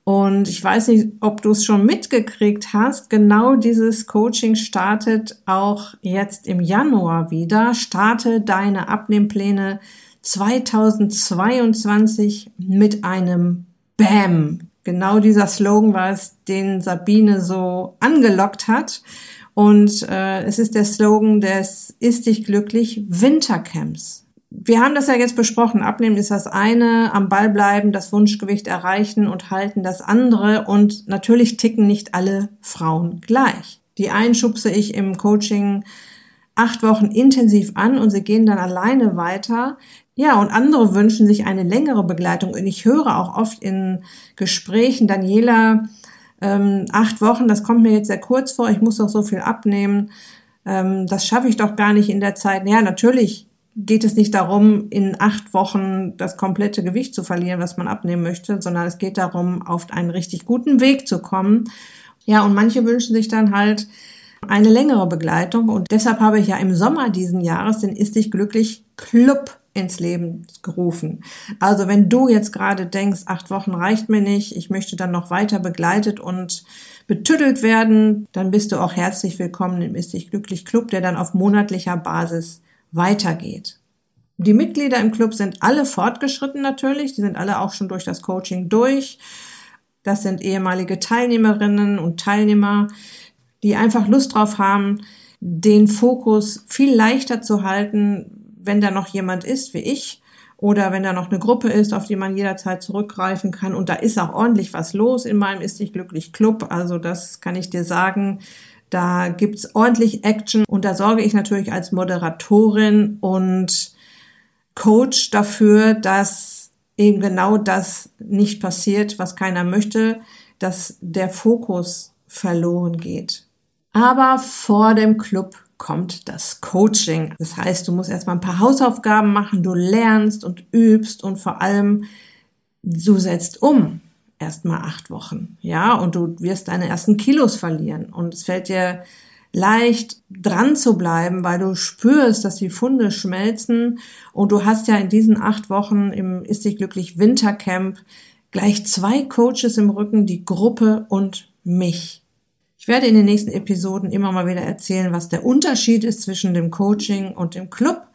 Und ich weiß nicht, ob du es schon mitgekriegt hast. Genau dieses Coaching startet auch jetzt im Januar wieder. Starte deine Abnehmpläne 2022 mit einem BAM genau dieser Slogan war es, den Sabine so angelockt hat. Und äh, es ist der Slogan des Ist dich glücklich Wintercamps. Wir haben das ja jetzt besprochen. Abnehmen ist das eine, am Ball bleiben, das Wunschgewicht erreichen und halten das andere. Und natürlich ticken nicht alle Frauen gleich. Die einen schubse ich im Coaching acht Wochen intensiv an und sie gehen dann alleine weiter. Ja, und andere wünschen sich eine längere Begleitung. Und ich höre auch oft in Gesprächen, Daniela, ähm, acht Wochen, das kommt mir jetzt sehr kurz vor, ich muss doch so viel abnehmen. Ähm, das schaffe ich doch gar nicht in der Zeit. Ja, natürlich geht es nicht darum, in acht Wochen das komplette Gewicht zu verlieren, was man abnehmen möchte, sondern es geht darum, auf einen richtig guten Weg zu kommen. Ja, und manche wünschen sich dann halt eine längere Begleitung. Und deshalb habe ich ja im Sommer diesen Jahres den Ist dich glücklich Club ins Leben gerufen. Also wenn du jetzt gerade denkst, acht Wochen reicht mir nicht, ich möchte dann noch weiter begleitet und betüttelt werden, dann bist du auch herzlich willkommen im Ist dich glücklich Club, der dann auf monatlicher Basis weitergeht. Die Mitglieder im Club sind alle fortgeschritten natürlich, die sind alle auch schon durch das Coaching durch. Das sind ehemalige Teilnehmerinnen und Teilnehmer, die einfach Lust drauf haben, den Fokus viel leichter zu halten, wenn da noch jemand ist wie ich oder wenn da noch eine Gruppe ist, auf die man jederzeit zurückgreifen kann. Und da ist auch ordentlich was los in meinem Ist dich glücklich Club. Also das kann ich dir sagen. Da gibt's ordentlich Action und da sorge ich natürlich als Moderatorin und Coach dafür, dass eben genau das nicht passiert, was keiner möchte. dass der Fokus verloren geht. Aber vor dem Club kommt das Coaching. Das heißt, du musst erstmal ein paar Hausaufgaben machen, du lernst und übst und vor allem du setzt um. Erstmal acht Wochen, ja, und du wirst deine ersten Kilos verlieren und es fällt dir leicht dran zu bleiben, weil du spürst, dass die Funde schmelzen und du hast ja in diesen acht Wochen im Ist dich glücklich Wintercamp gleich zwei Coaches im Rücken, die Gruppe und mich. Ich werde in den nächsten Episoden immer mal wieder erzählen, was der Unterschied ist zwischen dem Coaching und dem Club.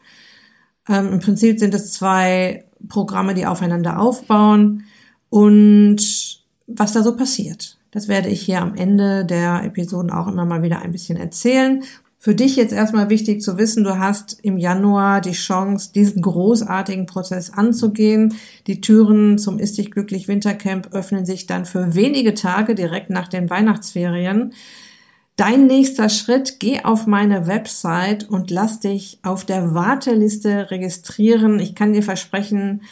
Ähm, Im Prinzip sind es zwei Programme, die aufeinander aufbauen und was da so passiert. Das werde ich hier am Ende der Episoden auch immer mal wieder ein bisschen erzählen. Für dich jetzt erstmal wichtig zu wissen, du hast im Januar die Chance, diesen großartigen Prozess anzugehen. Die Türen zum Ist dich glücklich Wintercamp öffnen sich dann für wenige Tage direkt nach den Weihnachtsferien. Dein nächster Schritt, geh auf meine Website und lass dich auf der Warteliste registrieren. Ich kann dir versprechen,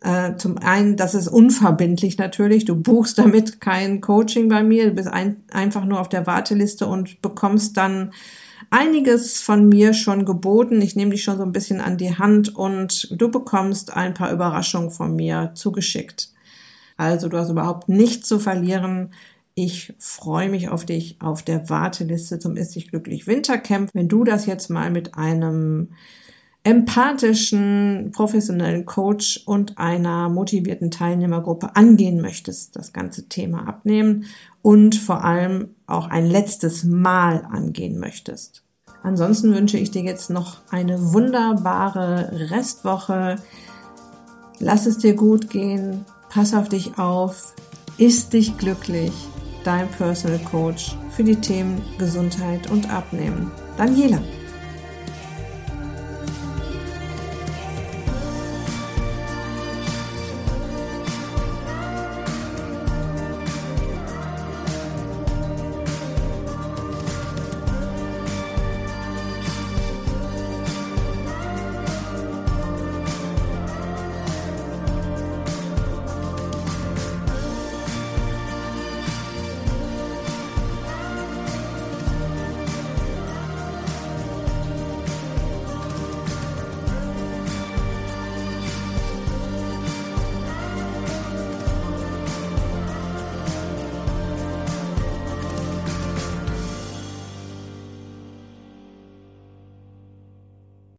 äh, zum einen, das ist unverbindlich natürlich. Du buchst damit kein Coaching bei mir. Du bist ein, einfach nur auf der Warteliste und bekommst dann einiges von mir schon geboten. Ich nehme dich schon so ein bisschen an die Hand und du bekommst ein paar Überraschungen von mir zugeschickt. Also du hast überhaupt nichts zu verlieren. Ich freue mich auf dich auf der Warteliste zum Ist dich glücklich Wintercamp. Wenn du das jetzt mal mit einem empathischen, professionellen Coach und einer motivierten Teilnehmergruppe angehen möchtest, das ganze Thema abnehmen und vor allem auch ein letztes Mal angehen möchtest. Ansonsten wünsche ich dir jetzt noch eine wunderbare Restwoche. Lass es dir gut gehen, pass auf dich auf, ist dich glücklich, dein Personal Coach für die Themen Gesundheit und Abnehmen. Daniela.